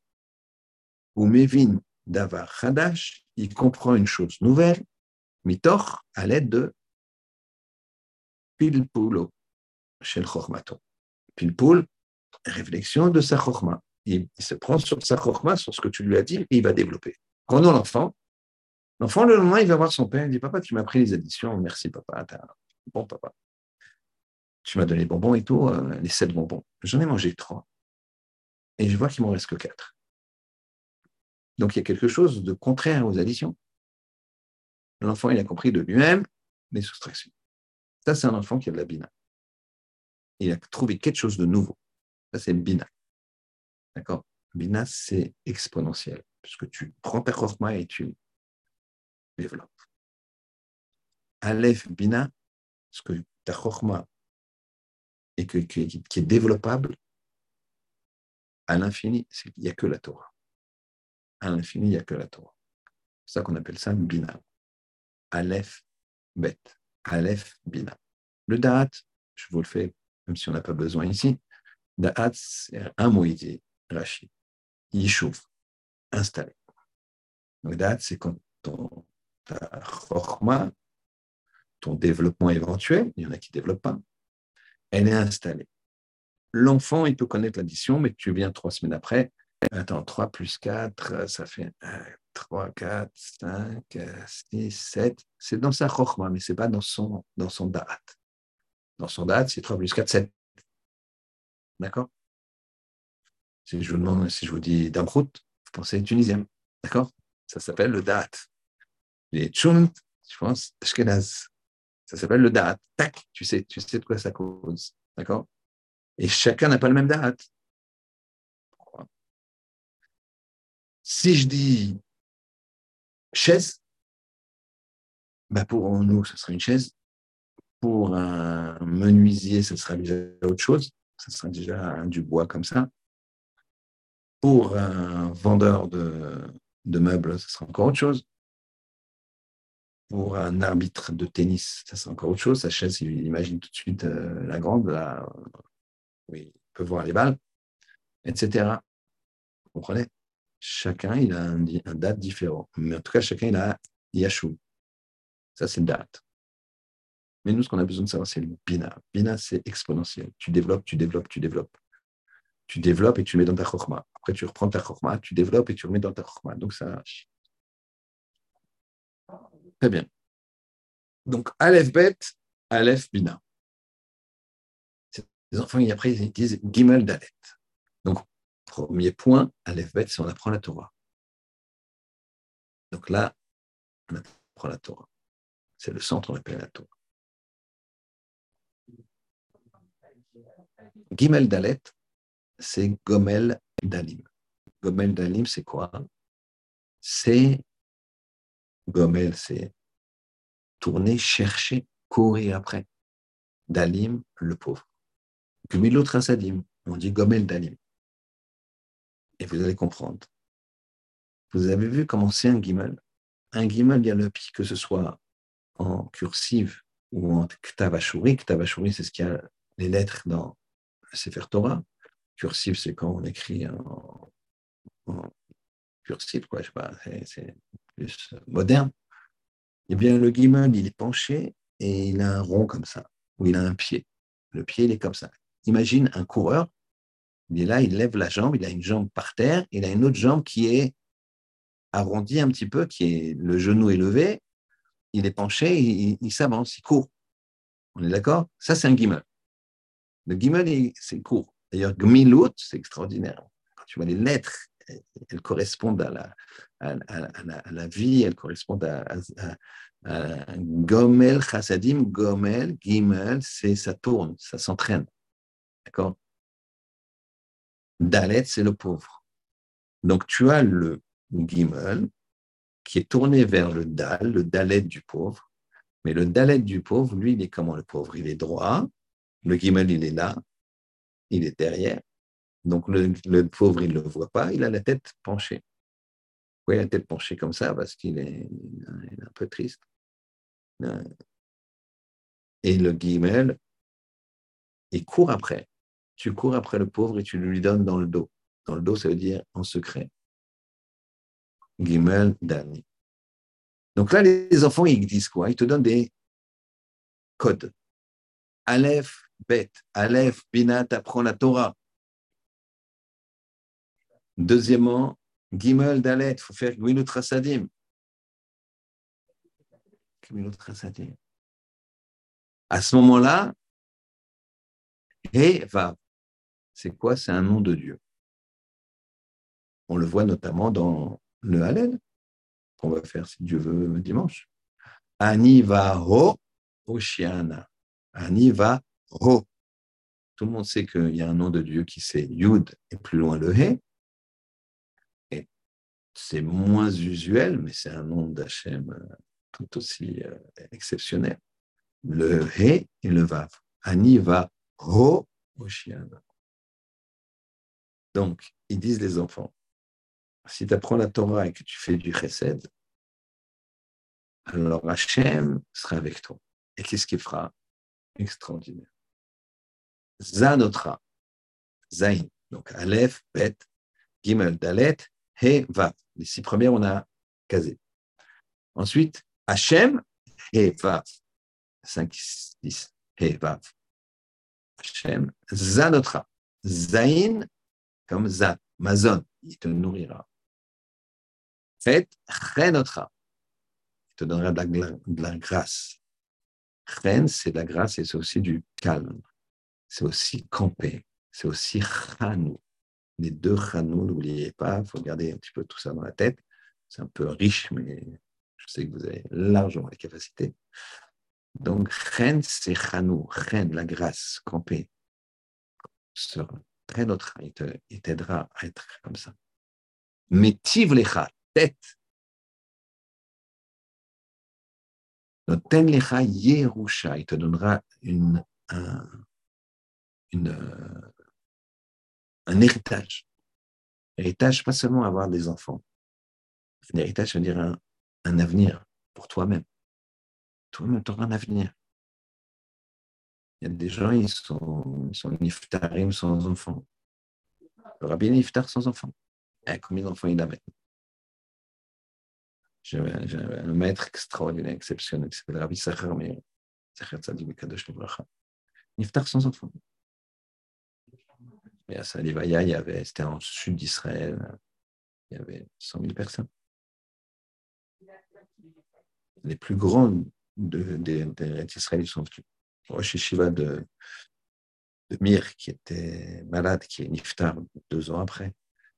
Ou Mevin Davar Hadash, il comprend une chose nouvelle, mitor, à l'aide de pilpulo, chez le chormato. Pilpul, réflexion de sa chorma. Il, se prend sur sa chorma, sur ce que tu lui as dit, et il va développer. Prenons l'enfant. L'enfant, le lendemain, il va voir son père, il dit Papa, tu m'as pris les additions, merci papa, bon papa. Tu m'as donné les bonbons et tout, euh, les sept bonbons. J'en ai mangé trois. Et je vois qu'il m'en reste que quatre. Donc il y a quelque chose de contraire aux additions. L'enfant, il a compris de lui-même les soustractions. Ça, c'est un enfant qui a de la bina. Il a trouvé quelque chose de nouveau. Ça, c'est bina. D'accord? Bina, c'est exponentiel, puisque tu prends ta chorma et tu développes. Aleph, bina, ce que ta chorma et qui est développable à l'infini, il n'y a que la Torah à l'infini, il n'y a que la Torah. C'est ça qu'on appelle ça bina. Aleph, bet. Aleph, bina. Le da'at, je vous le fais, même si on n'a pas besoin ici. Da'at, c'est un mot ici, Rashi. Yishuv, installé. Donc, da'at, c'est quand ton, chorma, ton développement éventuel, il y en a qui ne développent pas, elle est installée. L'enfant, il peut connaître l'addition, mais tu viens trois semaines après, Attends, 3 plus 4, ça fait 3, 4, 5, 6, 7. C'est dans sa chokhmah, mais ce n'est pas dans son, dans son da'at. Dans son da'at, c'est 3 plus 4, 7. D'accord? Si je, vous demande, si je vous dis Damrout, vous pensez tunisien. D'accord? Ça s'appelle le da'at. Les tchunt, je pense, ashkenaz. Ça s'appelle le da'at. Tac, tu sais, tu sais de quoi ça cause. D'accord? Et chacun n'a pas le même da'at. Si je dis chaise, bah pour nous, ce sera une chaise. Pour un menuisier, ce sera déjà autre chose. Ce sera déjà du bois comme ça. Pour un vendeur de, meubles, ce sera encore autre chose. Pour un arbitre de tennis, ça sera encore autre chose. Sa chaise, il imagine tout de suite euh, la grande, là, oui, peut voir les balles, etc. Vous comprenez? Chacun, il a un, date différent. Mais en tout cas, chacun, il a Yashou. Ça, c'est une date. Mais nous, ce qu'on a besoin de savoir, c'est le Bina. Bina, c'est exponentiel. Tu développes, tu développes, tu développes. Tu développes et tu mets dans ta chokma. Après, tu reprends ta chokma, tu développes et tu remets dans ta chokma. Donc, ça. Très bien. Donc, Aleph Bet, Aleph Bina. Les enfants, après, ils disent Gimel Dalet. Premier point, Aleph Bet, c'est on apprend la Torah. Donc là, on apprend la Torah. C'est le centre, on appelle la Torah. Gimel Dalet, c'est Gomel Dalim. Gomel Dalim, c'est quoi? C'est Gomel, c'est tourner, chercher, courir après. Dalim, le pauvre. Gumilot Rasadim, on dit Gomel Dalim. Et vous allez comprendre. Vous avez vu comment c'est un Gimel Un Gimel, il y a le que ce soit en cursive ou en Ktavashuri. Ktavashuri, c'est ce qu'il y a les lettres dans le Sefer Torah. Cursive, c'est quand on écrit en, cursive, quoi, je sais pas, c'est plus moderne. Eh bien, le Gimel, il est penché et il a un rond comme ça, où il a un pied. Le pied, il est comme ça. Imagine un coureur, il est là, il lève la jambe, il a une jambe par terre, il a une autre jambe qui est arrondie un petit peu, qui est le genou élevé, il est penché, il, s'avance, il court. On est d'accord? Ça, c'est un gimel. Le gimel, c'est court. D'ailleurs, gmilut, c'est extraordinaire. Quand tu vois les lettres, elles correspondent à la, à, la, vie, elles correspondent à, Gomel, Chassadim, Gomel, Gimel, c'est ça tourne, ça s'entraîne. D'accord? Dalet, c'est le pauvre. Donc, tu as le Gimel qui est tourné vers le Dal, le Dalet du pauvre. Mais le Dalet du pauvre, lui, il est comment le pauvre? Il est droit. Le Gimel, il est là. Il est derrière. Donc, le, pauvre, il ne le voit pas. Il a la tête penchée. Oui, la tête penchée comme ça parce qu'il est, un peu triste. Et le Gimel, il court après tu cours après le pauvre et tu lui donnes dans le dos. Dans le dos, ça veut dire en secret. Gimel Dani. Donc là, les enfants, ils disent quoi? Ils te donnent des codes. Aleph, Bet, Aleph, Bina, apprends la Torah. Deuxièmement, Gimel Dalet, il faut faire. Gwilut Rasadim. À ce moment-là, He va c'est quoi? C'est un nom de Dieu. On le voit notamment dans le Hallel, qu'on va faire, si Dieu veut, dimanche. Ani va ho Oshiana. Ani va ho. Tout le monde sait qu'il y a un nom de Dieu qui c'est Yud et plus loin le He. Et c'est moins usuel, mais c'est un nom d'Hachem euh, tout aussi euh, exceptionnel. Le He et le Vav. Ani va ho Oshiana. Donc, ils disent les enfants, si tu apprends la Torah et que tu fais du chesed, alors Hachem sera avec toi. Et qu'est-ce qu'il fera? Extraordinaire. Zanotra, Zain, donc Aleph, Bet, Gimel, Dalet, He, Vav. Les six premières, on a casé. Ensuite, Hachem, He, Vav. 5, 6, He, Vav. Hachem, Zanotra, Zain, comme Zat, Mazon, il te nourrira. Fait, Chenotra, il te donnera de la, grâce. Chen, c'est de la grâce et c'est aussi du calme. C'est aussi camper. C'est aussi Chanou. Les deux Chanou, n'oubliez pas, il faut garder un petit peu tout ça dans la tête. C'est un peu riche, mais je sais que vous avez largement les capacités. Donc, Chen, c'est Chanou. Chen, la grâce, camper très il t'aidera à être comme ça. Mais tivlecha, tête. Noten lecha yerusha, il te donnera une, un, une, un héritage. Héritage, pas seulement avoir des enfants. Un héritage, ça veut dire un, un avenir pour toi-même. Toi-même, tu auras un avenir. Des gens, ils sont, ils niftarim sans enfants. Le rabbin niftar sans enfants. Eh, combien d'enfants il avait J'avais un maître extraordinaire, exceptionnel, c'est le rabbi Sacher Meir. Sacher Tzadik Bekadosh Livracha. Niftar sans enfants. Et à Salivaya, il y avait, c'était en sud d'Israël, il y avait 100 000 personnes. Les plus grands de, de, ils sont venus. Rosh Shiva de, Mir, qui était malade, qui est niftar deux ans après,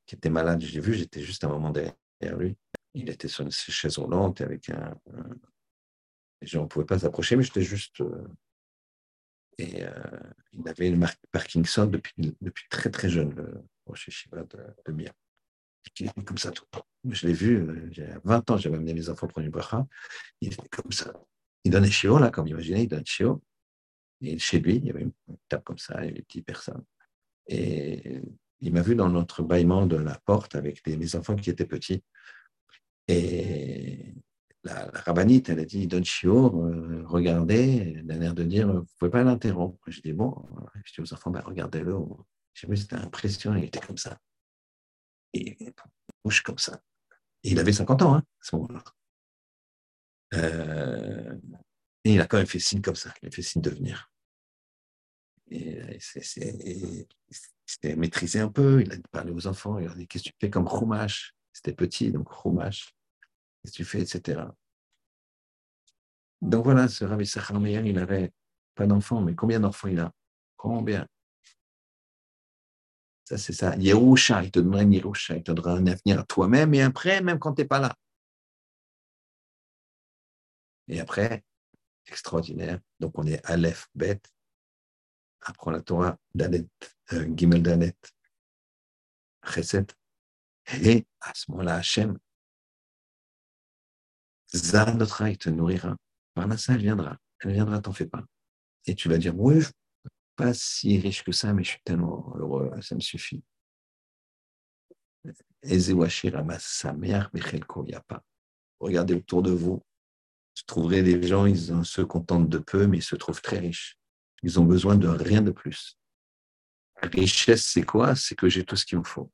qui était malade, je l'ai vu, j'étais juste un moment derrière lui. Il était sur une chaise roulante avec un. Les gens ne pouvaient pas s'approcher, mais j'étais juste. Euh, et euh, il avait le Parkinson depuis, depuis très très jeune, le Rocher Shiva de, Mir. Il était comme ça tout le temps. Je l'ai vu, euh, j'ai 20 ans, j'avais amené mes enfants pour une bracha. Il était comme ça. Il donnait chiot, là, comme imaginez, il donnait chiot. Et chez lui, il y avait une table comme ça, il y avait 10 personnes. Et il m'a vu dans notre bâillement de la porte avec mes enfants qui étaient petits. Et la, la rabbinite, elle a dit, donne chiot, euh, regardez, d'un air de dire, vous ne pouvez pas l'interrompre. Je dis, bon, je dis aux enfants, ben, regardez-le. Je me c'était impressionnant, il était comme ça. Et bouche comme ça. Il avait 50 ans hein, à ce moment-là. Euh, il a quand même fait signe comme ça, il a fait signe de venir. Et c'était maîtrisé un peu, il a parlé aux enfants, il a dit Qu'est-ce que tu fais comme Chumash C'était petit, donc Chumash. Qu'est-ce que tu fais, etc. Donc voilà, ce Rabbi Sachar Meir, il n'avait pas d'enfants, mais combien d'enfants il a? Combien? Ça, c'est ça. Yerusha, il te donnera une Yerusha, il te donnera un avenir à toi-même et après, même quand tu n'es pas là. Et après, extraordinaire. Donc on est Aleph, Bet, apprend la Torah, Dalet, euh, Gimel Dalet, Chesed. Et à ce moment-là, Hachem, Zanotcha, il te nourrira. Par elle viendra. Elle viendra, t'en fais pas. Et tu vas dire, oui, je suis pas si riche que ça, mais je suis tellement heureux, ça me suffit. Regardez autour de vous, vous trouverez des gens, ils se contentent de peu, mais ils se trouvent très riches. Ils ont besoin de rien de plus. Richesse, c'est quoi? C'est que j'ai tout ce qu'il me faut.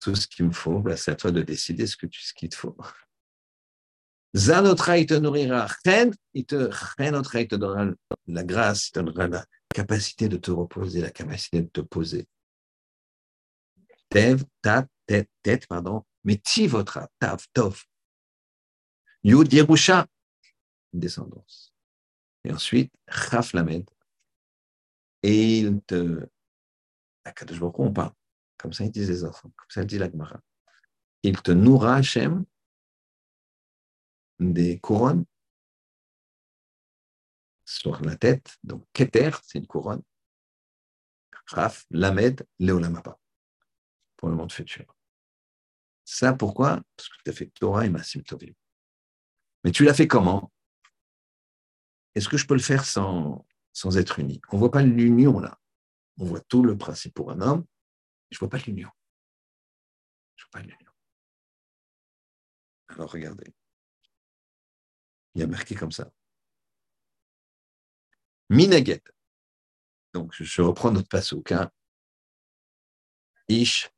Tout ce qu'il me faut, bah, c'est à toi de décider ce, que tu, qu'il te faut. Zanotra, il te nourrira. Il te, il te donnera la grâce, il te donnera la capacité de te reposer, la capacité de te poser. Tev, ta, tête, tête, pardon, mais tivotra, tav, tov. Yud Yerusha, descendance. Et ensuite, Chaf Lamed. Et il te. Akadosh Baruch on parle. Comme ça, il disent les enfants. Comme ça, dit la Gemara. Il te nourra, Hachem, des couronnes sur la tête. Donc, Keter, c'est une couronne. Chaf, Lamed, Leolamapa. Pour le monde futur. Ça, pourquoi? Parce que tu as fait Torah et Massim Tovim. Mais tu l'as fait comment? Est-ce que je peux le faire sans, sans être uni? On ne voit pas l'union là. On voit tout le principe pour un homme. Je ne vois pas l'union. Je ne vois pas l'union. Alors regardez. Il y a marqué comme ça. Minaget. Donc je reprends notre pasouk. Hein. Ish,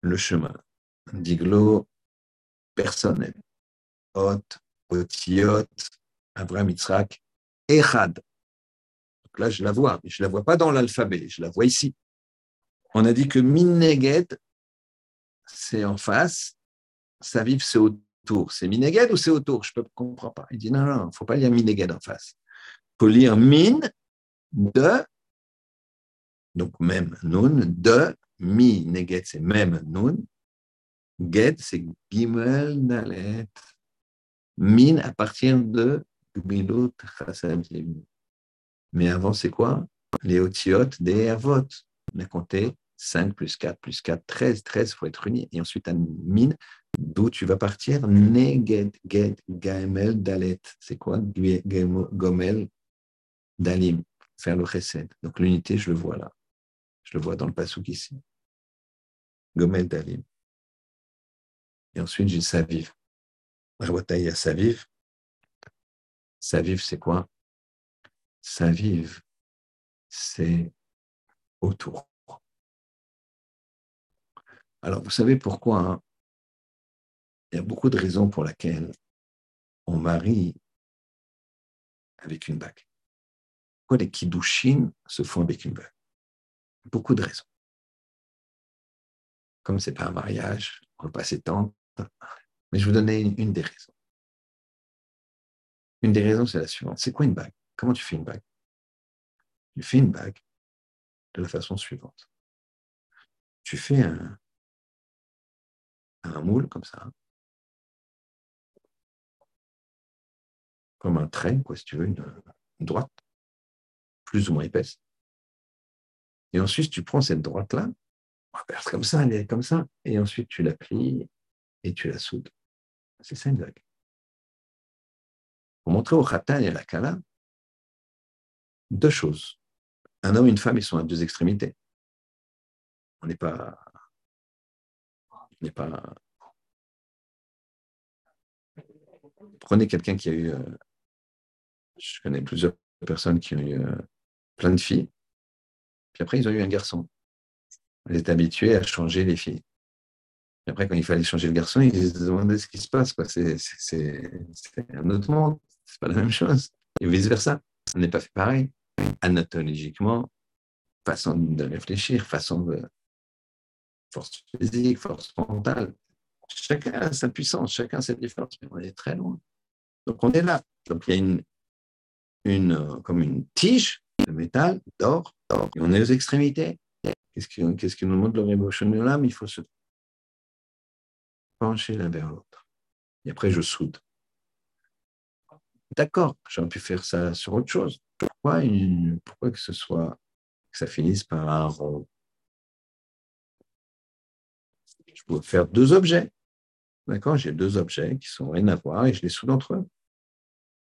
le chemin. Diglo, personnel. Hot, Otiot, Abraham Yitzhak, Echad. Là, je la vois, mais je ne la vois pas dans l'alphabet, je la vois ici. On a dit que Mineged, c'est en face, Saviv, c'est autour. C'est Mineged ou c'est autour? Je ne comprends pas. Il dit non, non, il ne faut pas lire Mineged en face. Il faut lire Min de, donc même Nun, de, Mi, Neged, c'est même Nun, Ged, c'est Gimel, Dalet, Min à partir de Mais avant, c'est quoi? Les otiotes des avot. On a compté 5 plus 4 plus 4, 13. 13, il faut être uni. Et ensuite, un min, d'où tu vas partir? Neged, Ged, Gamel, Dalet. C'est quoi? Gomel, Dalim. Faire le chesed. Donc l'unité, je le vois là. Je le vois dans le pasouk ici. Gomel, Dalim. Et ensuite, j'ai Saviv. À Saviv. Saviv, c'est quoi? Ça vive, c'est autour. Alors, vous savez pourquoi hein? Il y a beaucoup de raisons pour lesquelles on marie avec une bague. Pourquoi les kiddushin se font avec une bague? Beaucoup de raisons. Comme ce n'est pas un mariage, on ne peut pas s'étendre. Mais je vais vous donner une, des raisons. Une des raisons, c'est la suivante. C'est quoi une bague? Comment tu fais une bague? Tu fais une bague de la façon suivante. Tu fais un, un moule comme ça, comme un trait, quoi, si tu veux, une, droite, plus ou moins épaisse. Et ensuite, tu prends cette droite-là, comme ça, elle est comme ça, et ensuite tu la plies et tu la soudes. C'est vague. Pour montrer au khatan et à la kala deux choses. Un homme et une femme, ils sont à deux extrémités. On n'est pas. On n'est pas. Prenez quelqu'un qui a eu euh, je connais plusieurs personnes qui ont eu euh, plein de filles, puis après, ils ont eu un garçon. Ils étaient habitués à changer les filles. Et après, quand il fallait changer le garçon, ils se demandaient ce qui se passe. C'est un autre monde, c'est pas la même chose. Et vice-versa, on n'est pas fait pareil. Anatologiquement, façon de réfléchir, façon de force physique, force mentale. Chacun a sa puissance, chacun a sa différence, mais on est très loin. Donc on est là. Donc il y a une, une, euh, comme une tige de métal, d'or, on est aux extrémités. Qu'est-ce qui, qu'est-ce qui nous montre le l'âme Il faut se pencher l'un vers l'autre. Et après, je soude. D'accord, j'aurais pu faire ça sur autre chose. Pourquoi, pourquoi que ce soit, que ça finisse par un rond? Je peux faire deux objets. D'accord J'ai deux objets qui sont rien à voir et je les soude entre eux.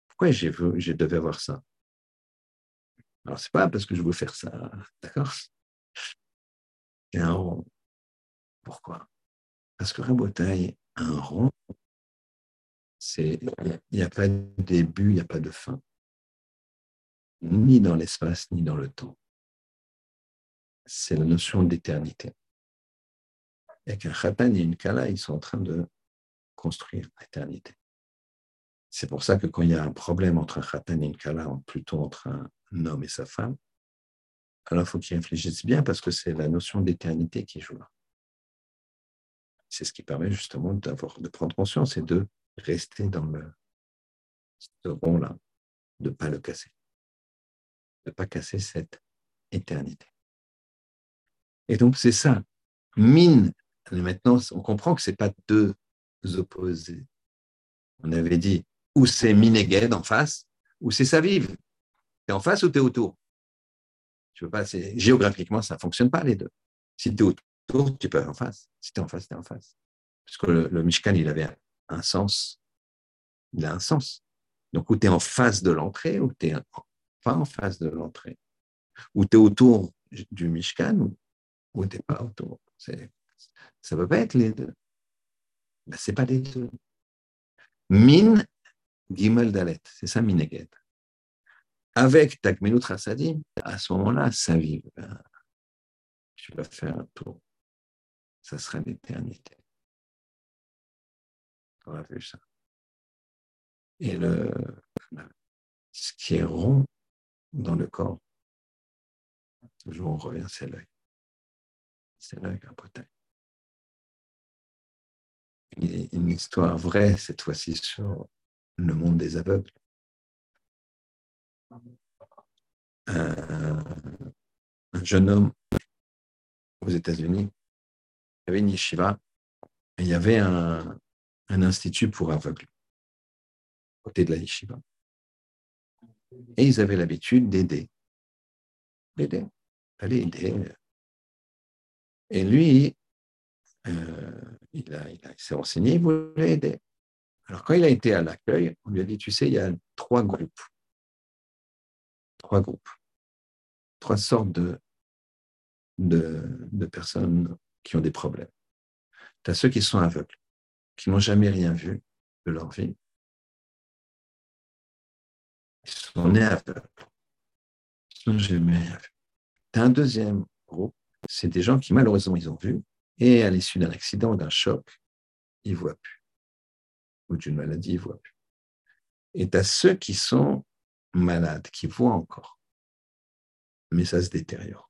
Pourquoi je devais avoir ça? Alors, ce n'est pas parce que je veux faire ça, d'accord? C'est un rond. Pourquoi? Parce que Rabotaille, un rond, il n'y a pas de début, il n'y a pas de fin, ni dans l'espace, ni dans le temps. C'est la notion d'éternité. Avec un khatan et une kala, ils sont en train de construire l'éternité. C'est pour ça que quand il y a un problème entre un khatan et une kala, plutôt entre un homme et sa femme, alors il faut qu'ils réfléchissent bien parce que c'est la notion d'éternité qui joue là. C'est ce qui permet justement d'avoir, de prendre conscience et de rester dans le, ce rond-là, de ne pas le casser, de ne pas casser cette éternité. Et donc c'est ça. Mine, maintenant on comprend que ce pas deux opposés. On avait dit ou c'est Mineged en face, ou c'est Saviv. Tu es en face ou tu es autour? Tu peux pas, Géographiquement, ça ne fonctionne pas les deux. Si tu tu peux être en face. Si tu es en face, tu es en face. Parce que le, Mishkan, il avait un sens. Il a un sens. Donc, ou tu es en face de l'entrée, ou tu n'es pas en face de l'entrée. Ou tu es autour du Mishkan, ou, tu n'es pas autour. Ça ne peut pas être les deux. Ben, Ce n'est pas les deux. Min Gimel Dalet, c'est ça Mineged. Avec Takmelut Rasadim, à ce moment-là, ça vit. Tu vas faire un tour. Ça sera l'éternité. On a vu ça. Et le, ce qui est rond dans le corps, toujours on revient, c'est l'œil. C'est l'œil, un potin. Une histoire vraie, cette fois-ci, sur le monde des aveugles. Un, jeune homme aux États-Unis, avait une yeshiva, et il y avait un, institut pour aveugles, côté de la yeshiva. Et ils avaient l'habitude d'aider. D'aider. D'aller aider. Et lui, euh, il, a, il, il s'est renseigné, il voulait aider. Alors, quand il a été à l'accueil, on lui a dit, tu sais, il y a trois groupes. Trois groupes. Trois sortes de, de, personnes qui ont des problèmes. Tu as ceux qui sont aveugles, qui n'ont jamais rien vu de leur vie. Ils sont nés aveugles. Sinon, j'ai rien vu. Tu as un deuxième groupe, c'est des gens qui, malheureusement, ils ont vu, et à l'issue d'un accident, d'un choc, ils ne voient plus. Ou d'une maladie, ils ne voient plus. Et tu as ceux qui sont malades, qui voient encore. Mais ça se détériore.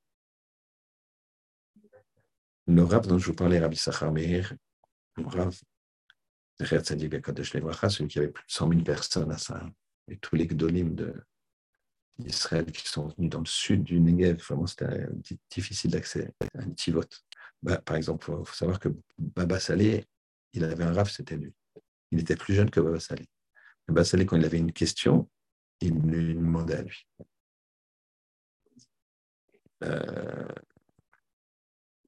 Le rap dont je vous parlais, Rabbi Sachar Meir, le rap, celui qui avait plus de 100 000 personnes à ça, et tous les gdolim d'Israël qui sont venus dans le sud du Negev, vraiment c'était difficile d'accès un petit vote. Bah, par exemple, il faut, savoir que Baba Saleh, il avait un raf, c'était lui. Il était plus jeune que Baba Saleh. Baba Saleh, quand il avait une question, il lui demandait à lui. Euh,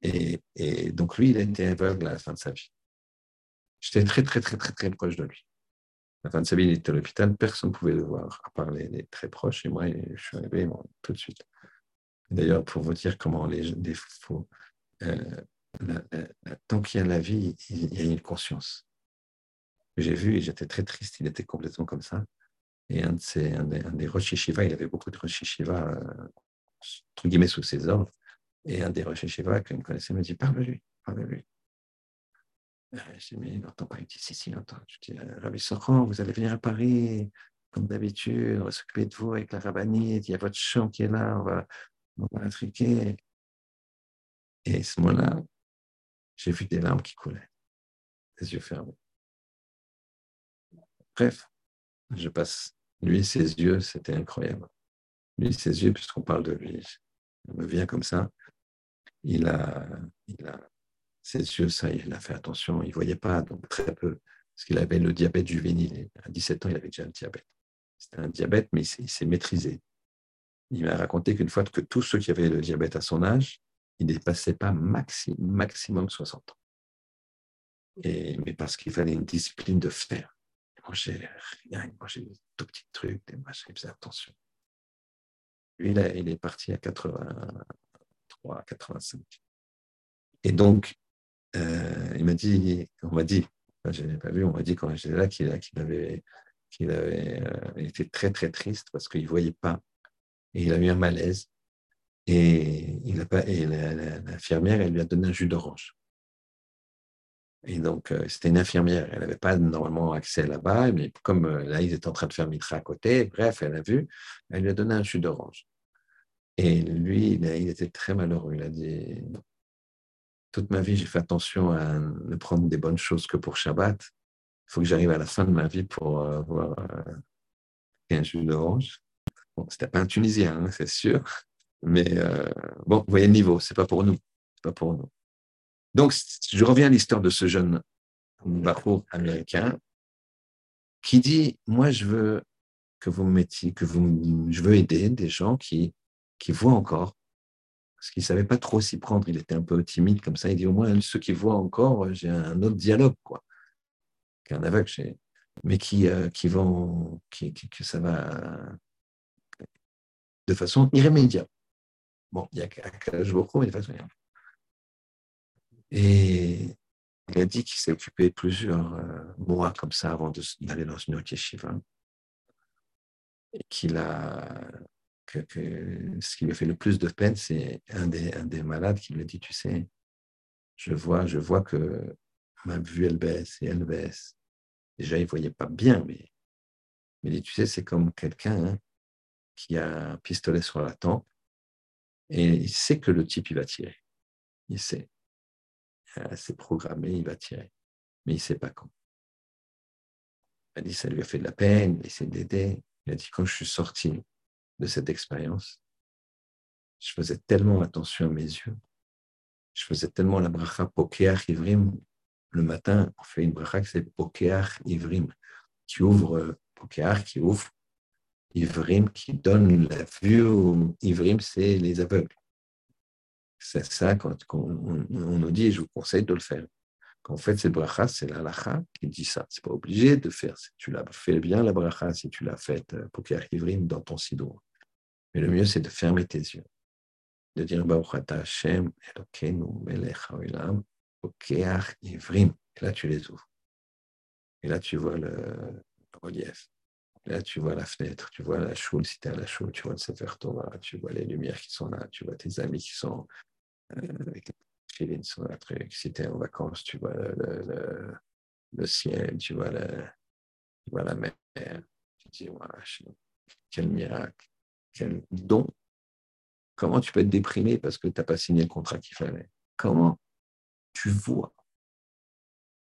et, donc lui, il était aveugle à la fin de sa vie. J'étais très, très, très, très, très proche de lui. À la fin de sa vie, il était à l'hôpital, personne ne pouvait le voir, à part les, très proches, et moi, je suis arrivé tout de suite. D'ailleurs, pour vous dire comment les, les euh, tant qu'il y a la vie, il y a une conscience. J'ai vu et j'étais très triste, il était complètement comme ça. Et un, de ces, un, des, un des il avait beaucoup de Rosh Yeshiva, euh, entre guillemets, sous ses ordres. Et un des Yeshiva que je connaissais me dit Parle-lui, parle-lui. Euh, je dis Mais il n'entend pas. Il dit Si, si, il entend. Je dis euh, Rabbi Sochon, vous allez venir à Paris, comme d'habitude, on va s'occuper de vous avec la rabbinite, il y a votre chant qui est là, on va, on va. Et ce moment-là, j'ai vu des larmes qui coulaient, les yeux fermés. Bref, je passe. Lui, ses yeux, c'était incroyable. Lui, ses yeux, puisqu'on parle de lui, il me vient comme ça. Il a, ses yeux, ça, il a fait attention. Il ne voyait pas, donc très peu, parce qu'il avait le diabète juvénile. À 17 ans, il avait déjà le diabète. C'était un diabète, mais il s'est maîtrisé. Il m'a raconté qu'une fois que tous ceux qui avaient le diabète à son âge, il ne dépassait pas maxi, maximum 60 ans. Et, mais parce qu'il fallait une discipline de faire. Il mangeait rien, il mangeait des tout petits trucs, des machins, il faisait attention. Lui, il, est parti à 83, 85. Et donc, euh, il m'a dit, on m'a dit, je n'ai pas vu, on m'a dit quand j'étais là qu'il avait, qu'il avait euh, été très très triste parce qu'il ne voyait pas. Et il a eu un malaise. Et, l'infirmière, elle lui a donné un jus d'orange. Et donc, euh, c'était une infirmière. Elle n'avait pas normalement accès là-bas, mais comme euh, là, ils étaient en train de faire mitra à côté, bref, elle a vu, elle lui a donné un jus d'orange. Et lui, il, était très malheureux. Il a dit Toute ma vie, j'ai fait attention à ne prendre des bonnes choses que pour Shabbat. Il faut que j'arrive à la fin de ma vie pour avoir un jus d'orange. Bon, c'était pas un Tunisien, hein, c'est sûr. Mais euh, bon, vous voyez le niveau, c'est pas pour nous. pas pour nous. Donc, je reviens à l'histoire de ce jeune barreau américain qui dit Moi, je veux que vous mettiez, que vous, je veux aider des gens qui, qui voient encore. Parce qu'il ne savait pas trop s'y prendre, il était un peu timide comme ça. Il dit Au moins, ceux qui voient encore, j'ai un autre dialogue, quoi. Qu'un aveugle, mais qui, euh, qui vont, qui, que ça va de façon irrémédiable. Bon, il y a Akash Boko, mais de façon. Et il a dit qu'il s'est occupé plusieurs euh, mois comme ça avant d'aller dans une autre yeshiva. Et qu'il a. Que, ce qui lui a fait le plus de peine, c'est un des, un des malades qui lui dit Tu sais, je vois, je vois que ma vue, elle baisse et elle baisse. Déjà, il ne voyait pas bien, mais, mais tu sais, c'est comme quelqu'un hein, qui a un pistolet sur la tempe et il sait que le type, il va tirer. Il sait. Euh, c'est programmé, il va tirer. Mais il ne sait pas quand. Il a dit, ça lui a fait de la peine, il essaie d'aider. Il a dit, quand je suis sorti de cette expérience, je faisais tellement attention à mes yeux. Je faisais tellement la bracha pokeach ivrim. Le matin, on fait une bracha qui s'appelle pokeach ivrim, qui ouvre, euh, pokeach, qui ouvre Ivrim qui donne la vue. Ivrim, c'est les aveugles. C'est ça qu'on on, nous dit, je vous conseille de le faire. Qu'en fait, cette bracha, c'est l'alacha qui dit ça. C'est pas obligé de faire. Si tu l'as fait bien, la bracha, si tu l'as faite euh, pour Ivrim dans ton sido. Mais le mieux, c'est de fermer tes yeux. De dire Baruch Hashem, Elokeinu, Melech Haolam, Ivrim. Et là, tu les ouvres. Et là, tu vois le relief. Là, tu vois la fenêtre, tu vois la choule, si tu es à la choule, tu vois le Sefer Torah, tu vois les lumières qui sont là, tu vois tes amis qui sont euh, la truc. Si tu es en vacances, tu vois le, le, le ciel, tu vois, tu vois la mer. Tu te dis, ouais, quel miracle, quel don. Comment tu peux être déprimé parce que tu n'as pas signé le contrat qu'il fallait? Comment tu vois?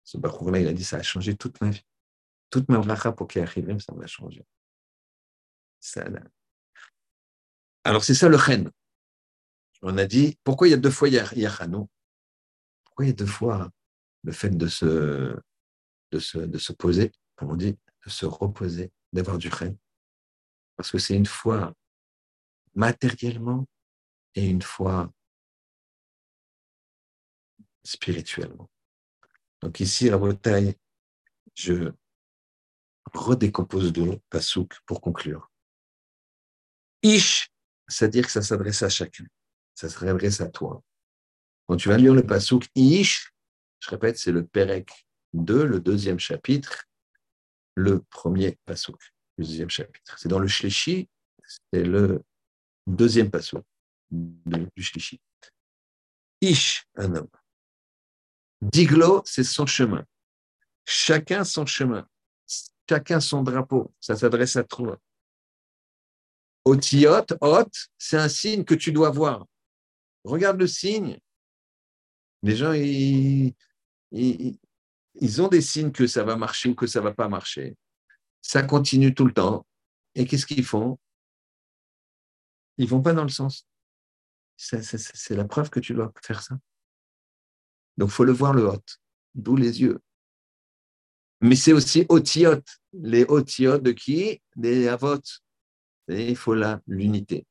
Ce Bachour-là, il a dit, ça a changé toute ma vie. Toute ma bracha pour qu'il arrive, ça m'a changé. Ça, Alors, c'est ça le chen. On a dit, pourquoi il y a deux fois Yachano Pourquoi il y a deux fois le fait de se, de se, de se poser, comme on dit, de se reposer, d'avoir du chen Parce que c'est une fois matériellement et une fois spirituellement. Donc ici, à Bretagne, je redécompose de pasouk pour conclure. Ish, c'est-à-dire que ça s'adresse à chacun. Ça s'adresse à toi. Quand tu vas lire le pasouk Ish, je répète, c'est le Perek 2, le deuxième chapitre, le premier pasouk, le deuxième chapitre. C'est dans le Shlishi, c'est le deuxième pasouk du Shlishi. Ish, un homme. Diglo, c'est son chemin. Chacun son chemin. Chacun son drapeau. Ça s'adresse à toi. Otiot, hot, c'est un signe que tu dois voir. Regarde le signe. Les gens, ils, ils, ont des signes que ça va marcher ou que ça va pas marcher. Ça continue tout le temps. Et qu'est-ce qu'ils font? Ils vont pas dans le sens. C'est la preuve que tu dois faire ça. Donc, faut le voir le hot, d'où les yeux. Mais c'est aussi otiot. Les otiot de qui? Des avot. Il faut là l'unité.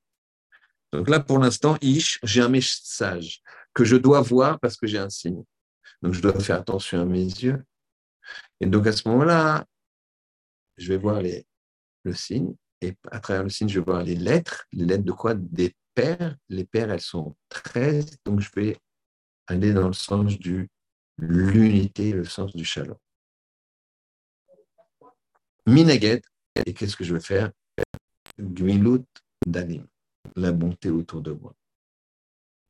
Donc là, pour l'instant, ish, j'ai un message que je dois voir parce que j'ai un signe. Donc je dois faire attention à mes yeux. Et donc à ce moment-là, je vais voir les, le signe. Et à travers le signe, je vais voir les lettres. Les lettres de quoi? Des paires. Les paires, elles sont 13. Donc je vais aller dans le sens de l'unité, le sens du shalom. Minaget, et qu'est-ce que je vais faire? Gmilut d'anim, la bonté autour de moi.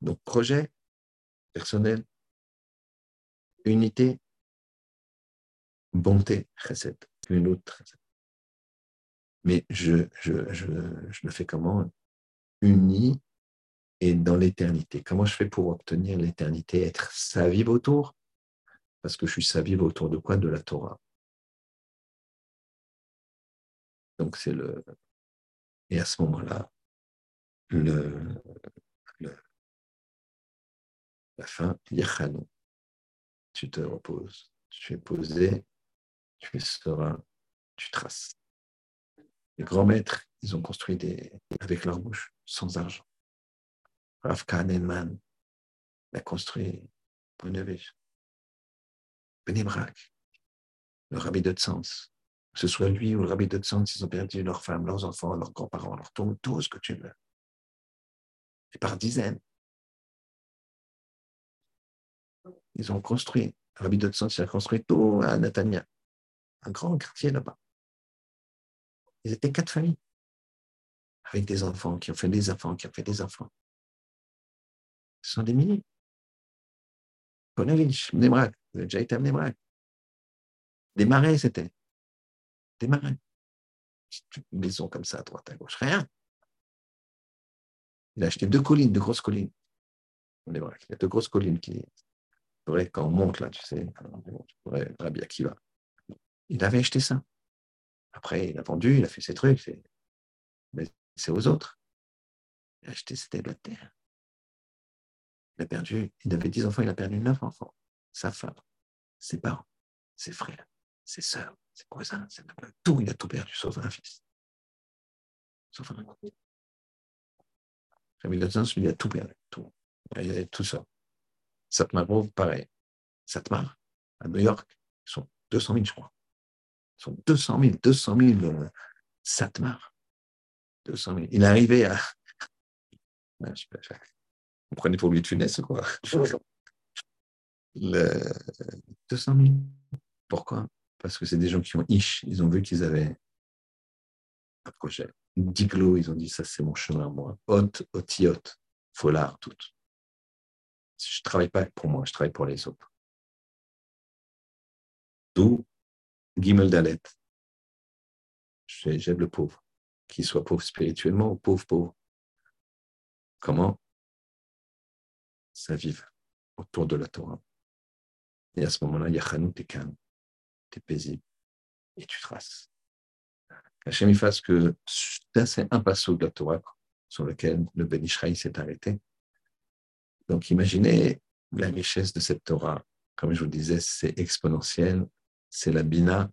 Donc, projet personnel, unité, bonté, chesed, une autre Mais je, je, je, je le fais comment? Uni et dans l'éternité. Comment je fais pour obtenir l'éternité Être savive autour? Parce que je suis savive autour de quoi? De la Torah. Donc c'est le. Et à ce moment-là, le, la fin, Yachano. Tu te reposes, tu es posé, tu es serein, tu traces. Les grands maîtres, ils ont construit des, avec leur bouche, sans argent. Rav Kahneman a construit Brunevich, Benimrak, le rabbi de que ce soit lui ou le rabbi de ils ont perdu leurs femmes, leurs enfants, leurs grands-parents, leurs tout, tout ce que tu veux. Et par dizaines. Ils ont construit, rabbi il a construit tout à Natania, un grand quartier là-bas. Ils étaient quatre familles, avec des enfants, qui ont fait des enfants, qui ont fait des enfants. Ce sont des milliers. Ponevich, Mnemrak, vous avez déjà été à Mnemrak. Des marais, c'était. Des marais. Une maison comme ça, à droite, à gauche, rien. Il a acheté deux collines, deux grosses collines. Il y a deux grosses collines qui. Vrai, quand on monte là, tu sais, Rabbi Akiva. Il avait acheté ça. Après, il a vendu, il a fait ses trucs. Mais c'est aux autres. Il a acheté, c'était de la terre. Il a perdu, il avait dix enfants, il a perdu neuf enfants. Sa femme, ses parents, ses frères, ses sœurs, ses cousins, ses tout, il a tout perdu, sauf un fils. Sauf un. Rabbi il a tout perdu, tout. Il a tout ça. Satmarov, pareil. Satmar, à New York, ils sont 200 000, je crois. Ils sont 200 000, 200 000 euh, Satmar. 200 000. Il est arrivé à. je sais pas, vous prenez pour lui de funeste, quoi. Le 200 000. Pourquoi? Parce que c'est des gens qui ont ish. Ils ont vu qu'ils avaient un projet. Diglo, ils ont dit ça, c'est mon chemin, moi. Hot, otiot, folard, tout. Je travaille pas pour moi, je travaille pour les autres. D'où Gimel Dalet. J'aime le pauvre, qu'il soit pauvre spirituellement ou pauvre pauvre. Comment? Ça vive autour de la Torah. Et à ce moment-là, Yachanou, t'es calme, t'es paisible et tu traces. Hachem il fasse que c'est un passo de la Torah sur lequel le Ben s'est arrêté. Donc imaginez la richesse de cette Torah. Comme je vous disais, c'est exponentiel. C'est la Bina.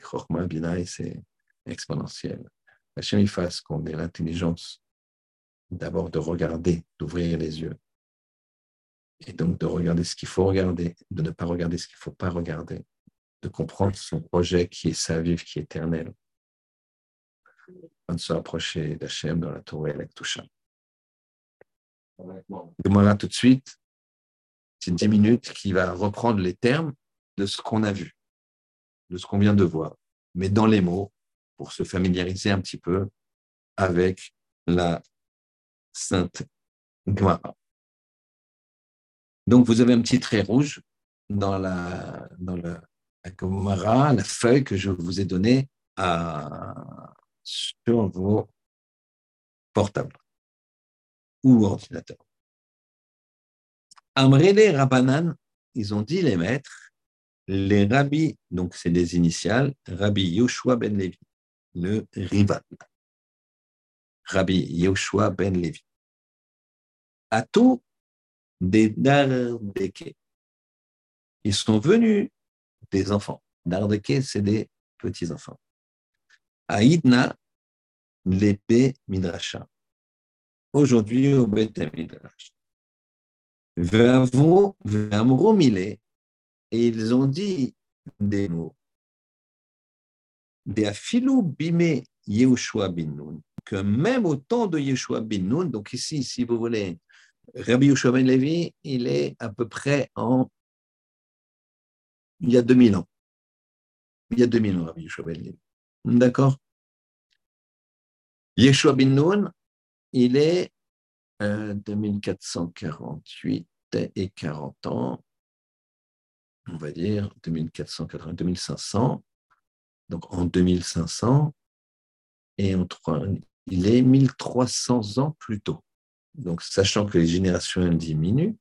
Chorma, Bina, c'est exponentiel. Hachem il fasse qu'on ait l'intelligence d'abord de regarder, d'ouvrir les yeux. Et donc de regarder ce qu'il faut regarder, de ne pas regarder ce qu'il ne faut pas regarder, de comprendre son projet qui est sa vie, qui est éternel, de se rapprocher d'Hachem dans la Torah et la Toucha. Demandera tout de suite, c'est 10 minutes qui va reprendre les termes de ce qu'on a vu, de ce qu'on vient de voir, mais dans les mots, pour se familiariser un petit peu avec la Sainte Gemara. Donc, vous avez un petit trait rouge dans la, dans la, la la feuille que je vous ai donnée à, sur vos portables ou ordinateurs. Amrele Rabbanan, ils ont dit les maîtres, les rabbis, donc c'est des initiales, Rabbi Yoshua ben Levi, le Rivan. Rabbi Yoshua ben Levi. tout des Dardeke. Ils sont venus des enfants. Dardeke, c'est des petits-enfants. Aïdna, l'épée Midrasha. Aujourd'hui, au Beth Midrash. Ve'avo, ve'amro et ils ont dit des mots. Des afilou bime Yehoshua bin Nun, que même au temps de Yeshua bin Nun, donc ici, si vous voulez, Rabbi Yoshua ben Levi, il est à peu près en. Il y a 2000 ans. Il y a 2000 ans, Rabbi Yoshua ben Levi. D'accord? Yeshua bin Nun, il est euh, 2448 et 40 ans, on va dire 2480, 2500. Donc en 2500, et en il est 1300 ans plus tôt. Donc, sachant que les générations diminuent,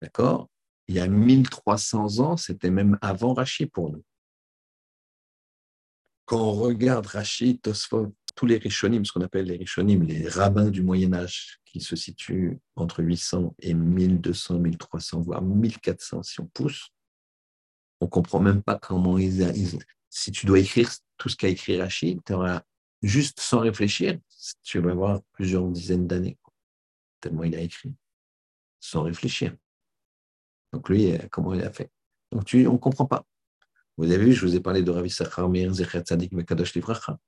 d'accord, il y a 1300 ans, c'était même avant Rachid pour nous. Quand on regarde Rachid, Tosfot, tous les Rishonim, ce qu'on appelle les Rishonim, les rabbins du Moyen-Âge, qui se situent entre 800 et 1200, 1300, voire 1400 si on pousse, on ne comprend même pas comment ils, Si tu dois écrire tout ce qu'a écrit Rachid, tu auras juste sans réfléchir, tu vas voir plusieurs dizaines d'années, tellement il a écrit, sans réfléchir. Donc lui, euh, comment il a fait? Donc tu, on ne comprend pas. Vous avez vu, je vous ai parlé de Ravi Sachar Meir Zechet Tzadik Mekadosh Livracha,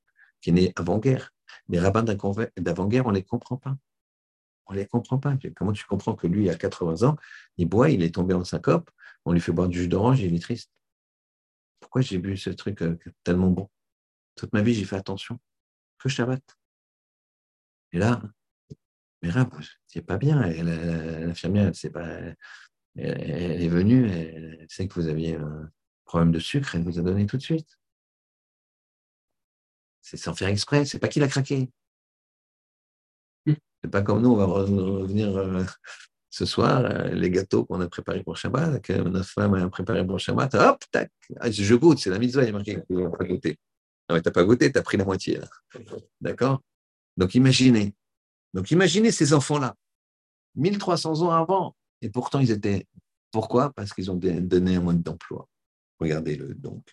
qui est né avant-guerre. Les rabbins d'avant-guerre, on ne les comprend pas. On ne les comprend pas. Comment tu comprends que lui, à 80 ans, il boit, il est tombé en syncope, on lui fait boire du jus d'orange il est triste Pourquoi j'ai bu ce truc euh, tellement bon? Toute ma vie, j'ai fait attention que Shabbat. Et là, mais là, c'est pas bien. L'infirmière, elle, pas, elle, est venue, elle, sait que vous aviez un problème de sucre, elle vous a donné tout de suite. C'est sans faire exprès, c'est pas qu'il a craqué. C'est pas comme nous, on va revenir euh, ce soir, euh, les gâteaux qu'on a préparés pour Shabbat, que notre femme a préparé pour Shabbat, hop, tac, ah, je goûte, c'est la mitzvah, il a marqué que pas goûter. Non, mais tu n'as pas goûté, tu as pris la moitié. D'accord? Donc imaginez. Donc imaginez ces enfants-là, 1300 ans avant, et pourtant ils étaient. Pourquoi? Parce qu'ils ont donné un mode d'emploi. Regardez-le donc.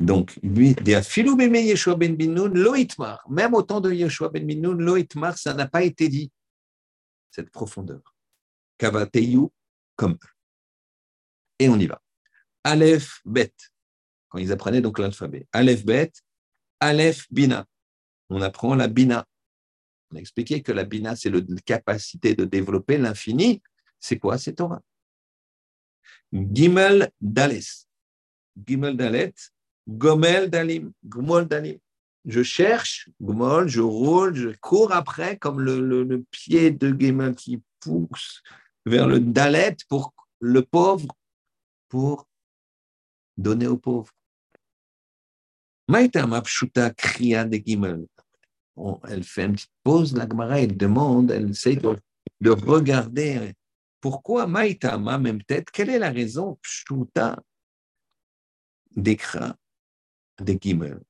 Donc, Yeshua ben même au temps de Yeshua ben Binoun, Loïtmar, ça n'a pas été dit, cette profondeur. Kavateyu, comme Et on y va. Aleph, Bet quand ils apprenaient donc l'alphabet. Aleph Bet, Aleph Bina. On apprend la Bina. On a expliqué que la Bina, c'est la capacité de développer l'infini. C'est quoi C'est Torah? Gimel Dales. Gimel Dalet, Gomel Dalim, Gmol Dalim. Je cherche, Gmol, je roule, je cours après, comme le, pied de Gimel qui pousse vers le Dalet pour le pauvre, pour donner au pauvre. Maïta Mapshuta Kriya de Gimel. Elle fait une petite pause, la Gemara, elle demande, elle essaie de, regarder pourquoi Maïtama, même tête, quelle est la raison? Pshuta d'écran de Gimel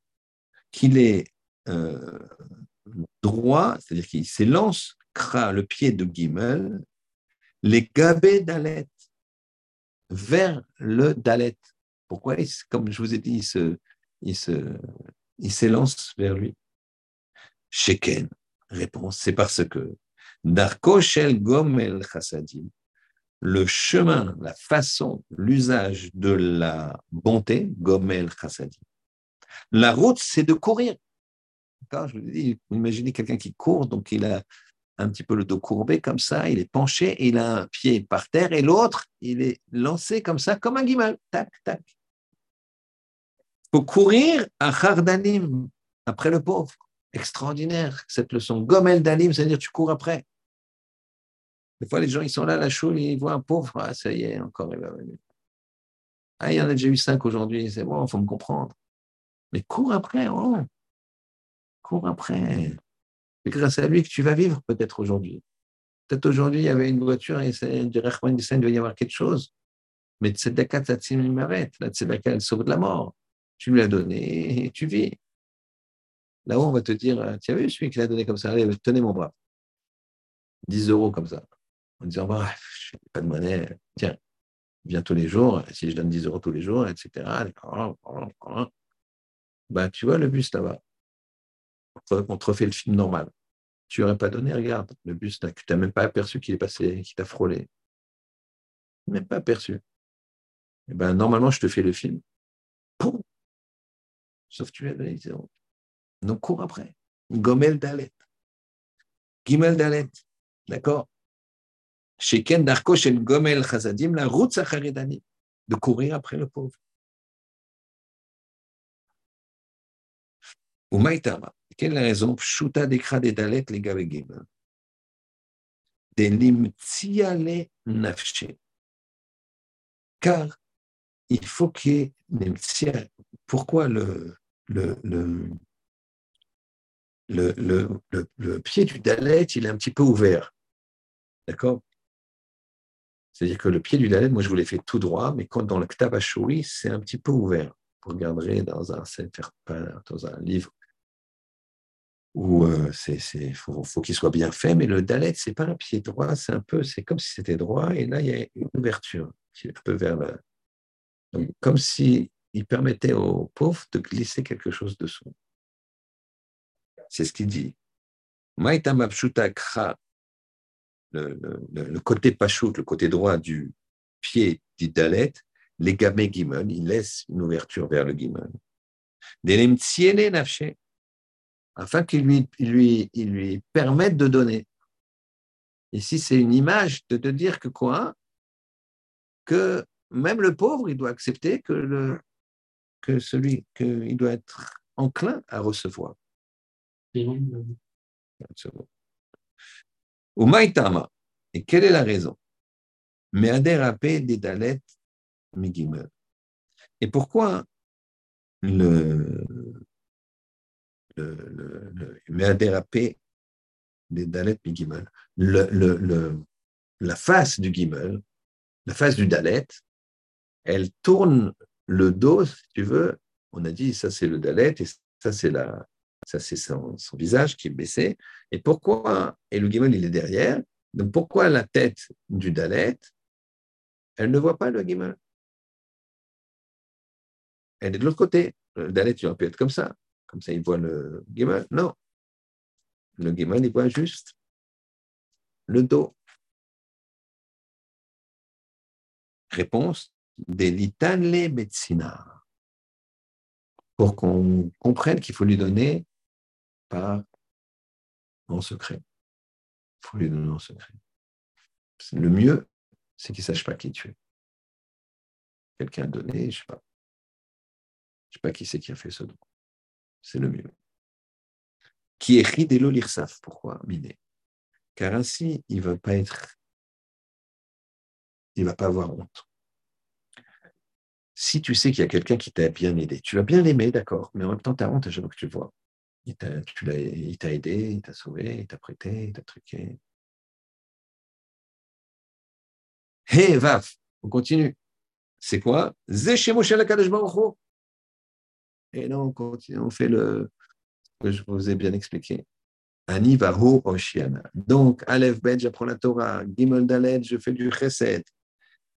Qu'il est euh, droit, c'est-à-dire qu'il s'élance, le pied de Gimel, les gabés d'Alet, vers le Dalet. Pourquoi Comme je vous ai dit, il se, il se, il s'élance vers lui? Sheken, réponse, c'est parce que Darko Shel Gomel Chassadim, le chemin, la façon, l'usage de la bonté, Gomel Chassadim. La route, c'est de courir. Je vous dis, imaginez quelqu'un qui court, donc il a un petit peu le dos courbé comme ça, il est penché, il a un pied par terre, et l'autre, il est lancé comme ça, comme un guimal. Tac, tac. Il faut courir à Hardanim, après le pauvre. Extraordinaire, cette leçon. Gomel Dalim, c'est-à-dire tu cours après. Des fois, les gens, ils sont là, la choule, ils voient un pauvre, ah, ça y est, encore, il va venir. Ah, il y en a déjà eu cinq aujourd'hui, c'est bon, il faut me comprendre. Mais cours après, oh. cours après. C'est grâce à lui que tu vas vivre peut-être aujourd'hui. Peut-être aujourd'hui, il y avait une voiture et il doit y avoir quelque chose. Mais Tzedaka Tatsim m'arrête. La Tzedaka, elle sauve de la mort. Tu lui as donné et tu vis. Là-haut, on va te dire Tu as vu celui qui l'a donné comme ça? Allez, tenez mon bras. 10 euros comme ça. En disant bah, Je n'ai pas de monnaie. Tiens, viens tous les jours. Si je donne 10 euros tous les jours, etc. Bah, tu vois le bus là-bas. On te refait le film normal tu n'aurais pas donné, regarde, le bus, tu n'as même pas aperçu qu'il est passé, qu'il t'a frôlé. Même pas aperçu. Eh ben, normalement, je te fais le film. Sauf que tu as donné zéro. Donc, cours après. Gomel Dalet. Gimel Dalet. D'accord? Sheken Darko Shel Gomel Chazadim, la route Sacharedani. De courir après le pauvre. Ou Maïtama. Quelle est la raison? Pshuta dekra de dalet les gavegim. Des nafshe. Car il faut qu'il y ait Pourquoi le, le, le, le, le, le, pied du dalet, il est un petit peu ouvert. D'accord? C'est-à-dire que le pied du dalet, moi je vous l'ai fait tout droit, mais quand dans le Ktab c'est un petit peu ouvert. Vous regarderez dans un, dans un livre où euh, c'est, faut, qu'il soit bien fait, mais le dalet, c'est pas un pied droit, c'est un peu, c'est comme si c'était droit, et là, il y a une ouverture un peu vers le, donc, comme si il permettait aux pauvres de glisser quelque chose dessous. C'est ce qu'il dit. Le, le, le, côté pachout, le côté droit du pied du dalet, les gamé gimon, il laisse une ouverture vers le gimon. Afin qu'il lui, lui, il lui permette de donner. Ici, c'est une image de te dire que quoi? Que même le pauvre, il doit accepter que, le, que celui, qu'il doit être enclin à recevoir. Ou maïtama. Et quelle est la raison? Mais des dalet migimel. Et pourquoi le, le, le, le des Dalet Gimel, le, la face du Gimel, la face du Dalet, elle tourne le dos, si tu veux. On a dit ça c'est le Dalet et ça c'est la, ça c'est son, visage qui est baissé. Et pourquoi Et le Gimel il est derrière. Donc pourquoi la tête du Dalet, elle ne voit pas le Gimel Elle est de l'autre côté. Le Dalet il aurait pu être comme ça. Comme ça, il voit le Gimel. Non. Le Gimel, il voit juste le dos. Réponse des litanle médecina. Pour qu'on comprenne qu'il faut lui donner par en secret. Il faut lui donner en secret. Le mieux, c'est qu'il ne sache pas qui tu es. Quelqu'un a donné, je ne sais pas, Je ne sais pas qui c'est qui a fait ce don. C'est le mieux. Qui est ridelo l'irsaf. Pourquoi Miné? Car ainsi, il ne va pas être. Il ne va pas avoir honte. Si tu sais qu'il y a quelqu'un qui t'a bien aidé, tu vas bien l'aimer, d'accord, mais en même temps, tu as honte à chaque fois que tu le vois. Il t'a aidé, il t'a sauvé, il t'a prêté, il t'a truqué. Hé, hey, Vaf, on continue. C'est quoi? Et non, on continue, on fait le que je vous ai bien expliqué. Ani Oshiana. Donc, Aleph Bet, j'apprends la Torah. Gimel Dalet, je fais du Chesed.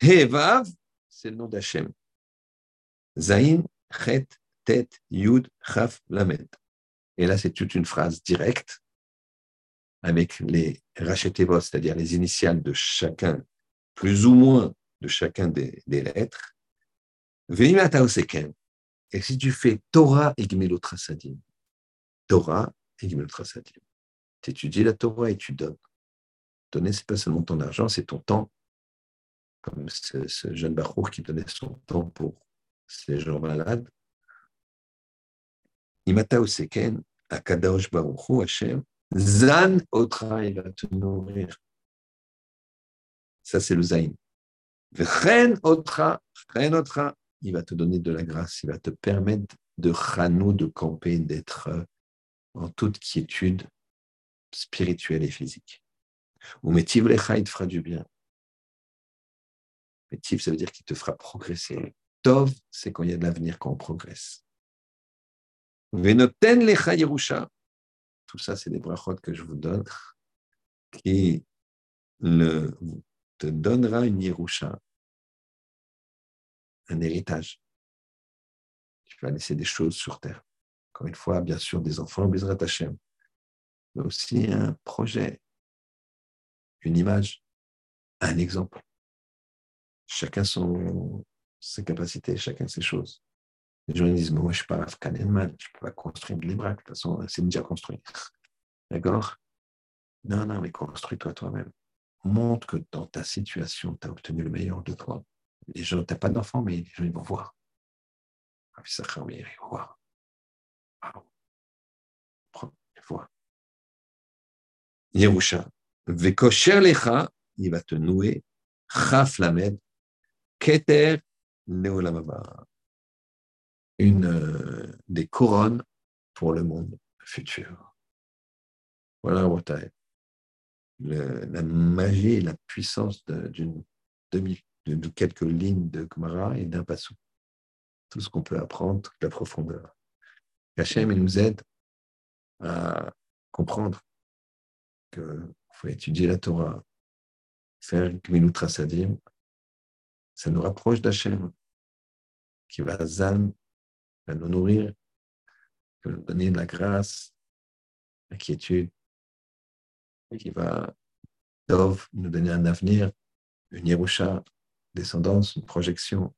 He Vav, c'est le nom d'Hachem. Zain, Chet, Tet, Yud, Chaf, Lamed. Et là, c'est toute une phrase directe avec les rachetevos, c'est-à-dire les initiales de chacun, plus ou moins de chacun des, lettres. Et si tu fais Torah et Gmelotrasadim, Torah et Gmelotrasadim, tu étudies la Torah et tu donnes. Donner, ce n'est pas seulement ton argent, c'est ton temps. Comme ce, jeune Bachour qui donnait son temps pour ces gens malades. Imata Oseken, Akadosh Baruchu, Hashem, Zan Otra, il va te nourrir. Ça, c'est le Zain. Ren Otra, Ren Otra, il va te donner de la grâce, il va te permettre de chanou, de camper, d'être en toute quiétude spirituelle et physique. Ou Metiv Lecha, il te fera du bien. Metiv, ça veut dire qu'il te fera progresser. Tov, c'est quand il y a de l'avenir, quand on progresse. Venoten Lecha Yerusha. Tout ça, c'est des brachot que je vous donne, qui te donnera une Yerusha, un héritage. Tu vas laisser des choses sur terre. Encore une fois, bien sûr, des enfants, Bezrat Hashem, mais aussi un projet, une image, un exemple. Chacun son, ses capacités, chacun ses choses. Les gens disent, moi, je ne suis pas Afghanistan, je ne peux pas construire de l'Ibrac, de toute façon, c'est déjà construit. D'accord? Non, non, mais construis-toi toi-même. Montre que dans ta situation, tu as obtenu le meilleur de toi. Les gens, tu n'as pas d'enfants, mais les gens, ils vont voir. Ils vont voir. Ils voir. Yerusha. Vekosher lecha, il va te nouer. Chaf lamed. Keter neolamaba. Une euh, des couronnes pour le monde futur. Voilà, Rotaï. La magie et la puissance d'une demi de quelques lignes de Gemara et d'un passou. Tout ce qu'on peut apprendre, toute la profondeur. Hachem, il nous aide à comprendre qu'il faut étudier la Torah, faire Gmilut Trasadim, ça nous rapproche d'Hachem, qui va nous nourrir, qui va nous donner de la grâce, la quiétude, qui va nous donner un avenir, une Yerusha, descendance, une projection,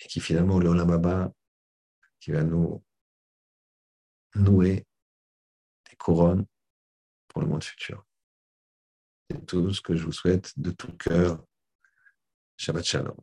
et qui finalement, le Olamaba, qui va nous nouer des couronnes pour le monde futur. C'est tout ce que je vous souhaite de tout cœur. Shabbat Shalom.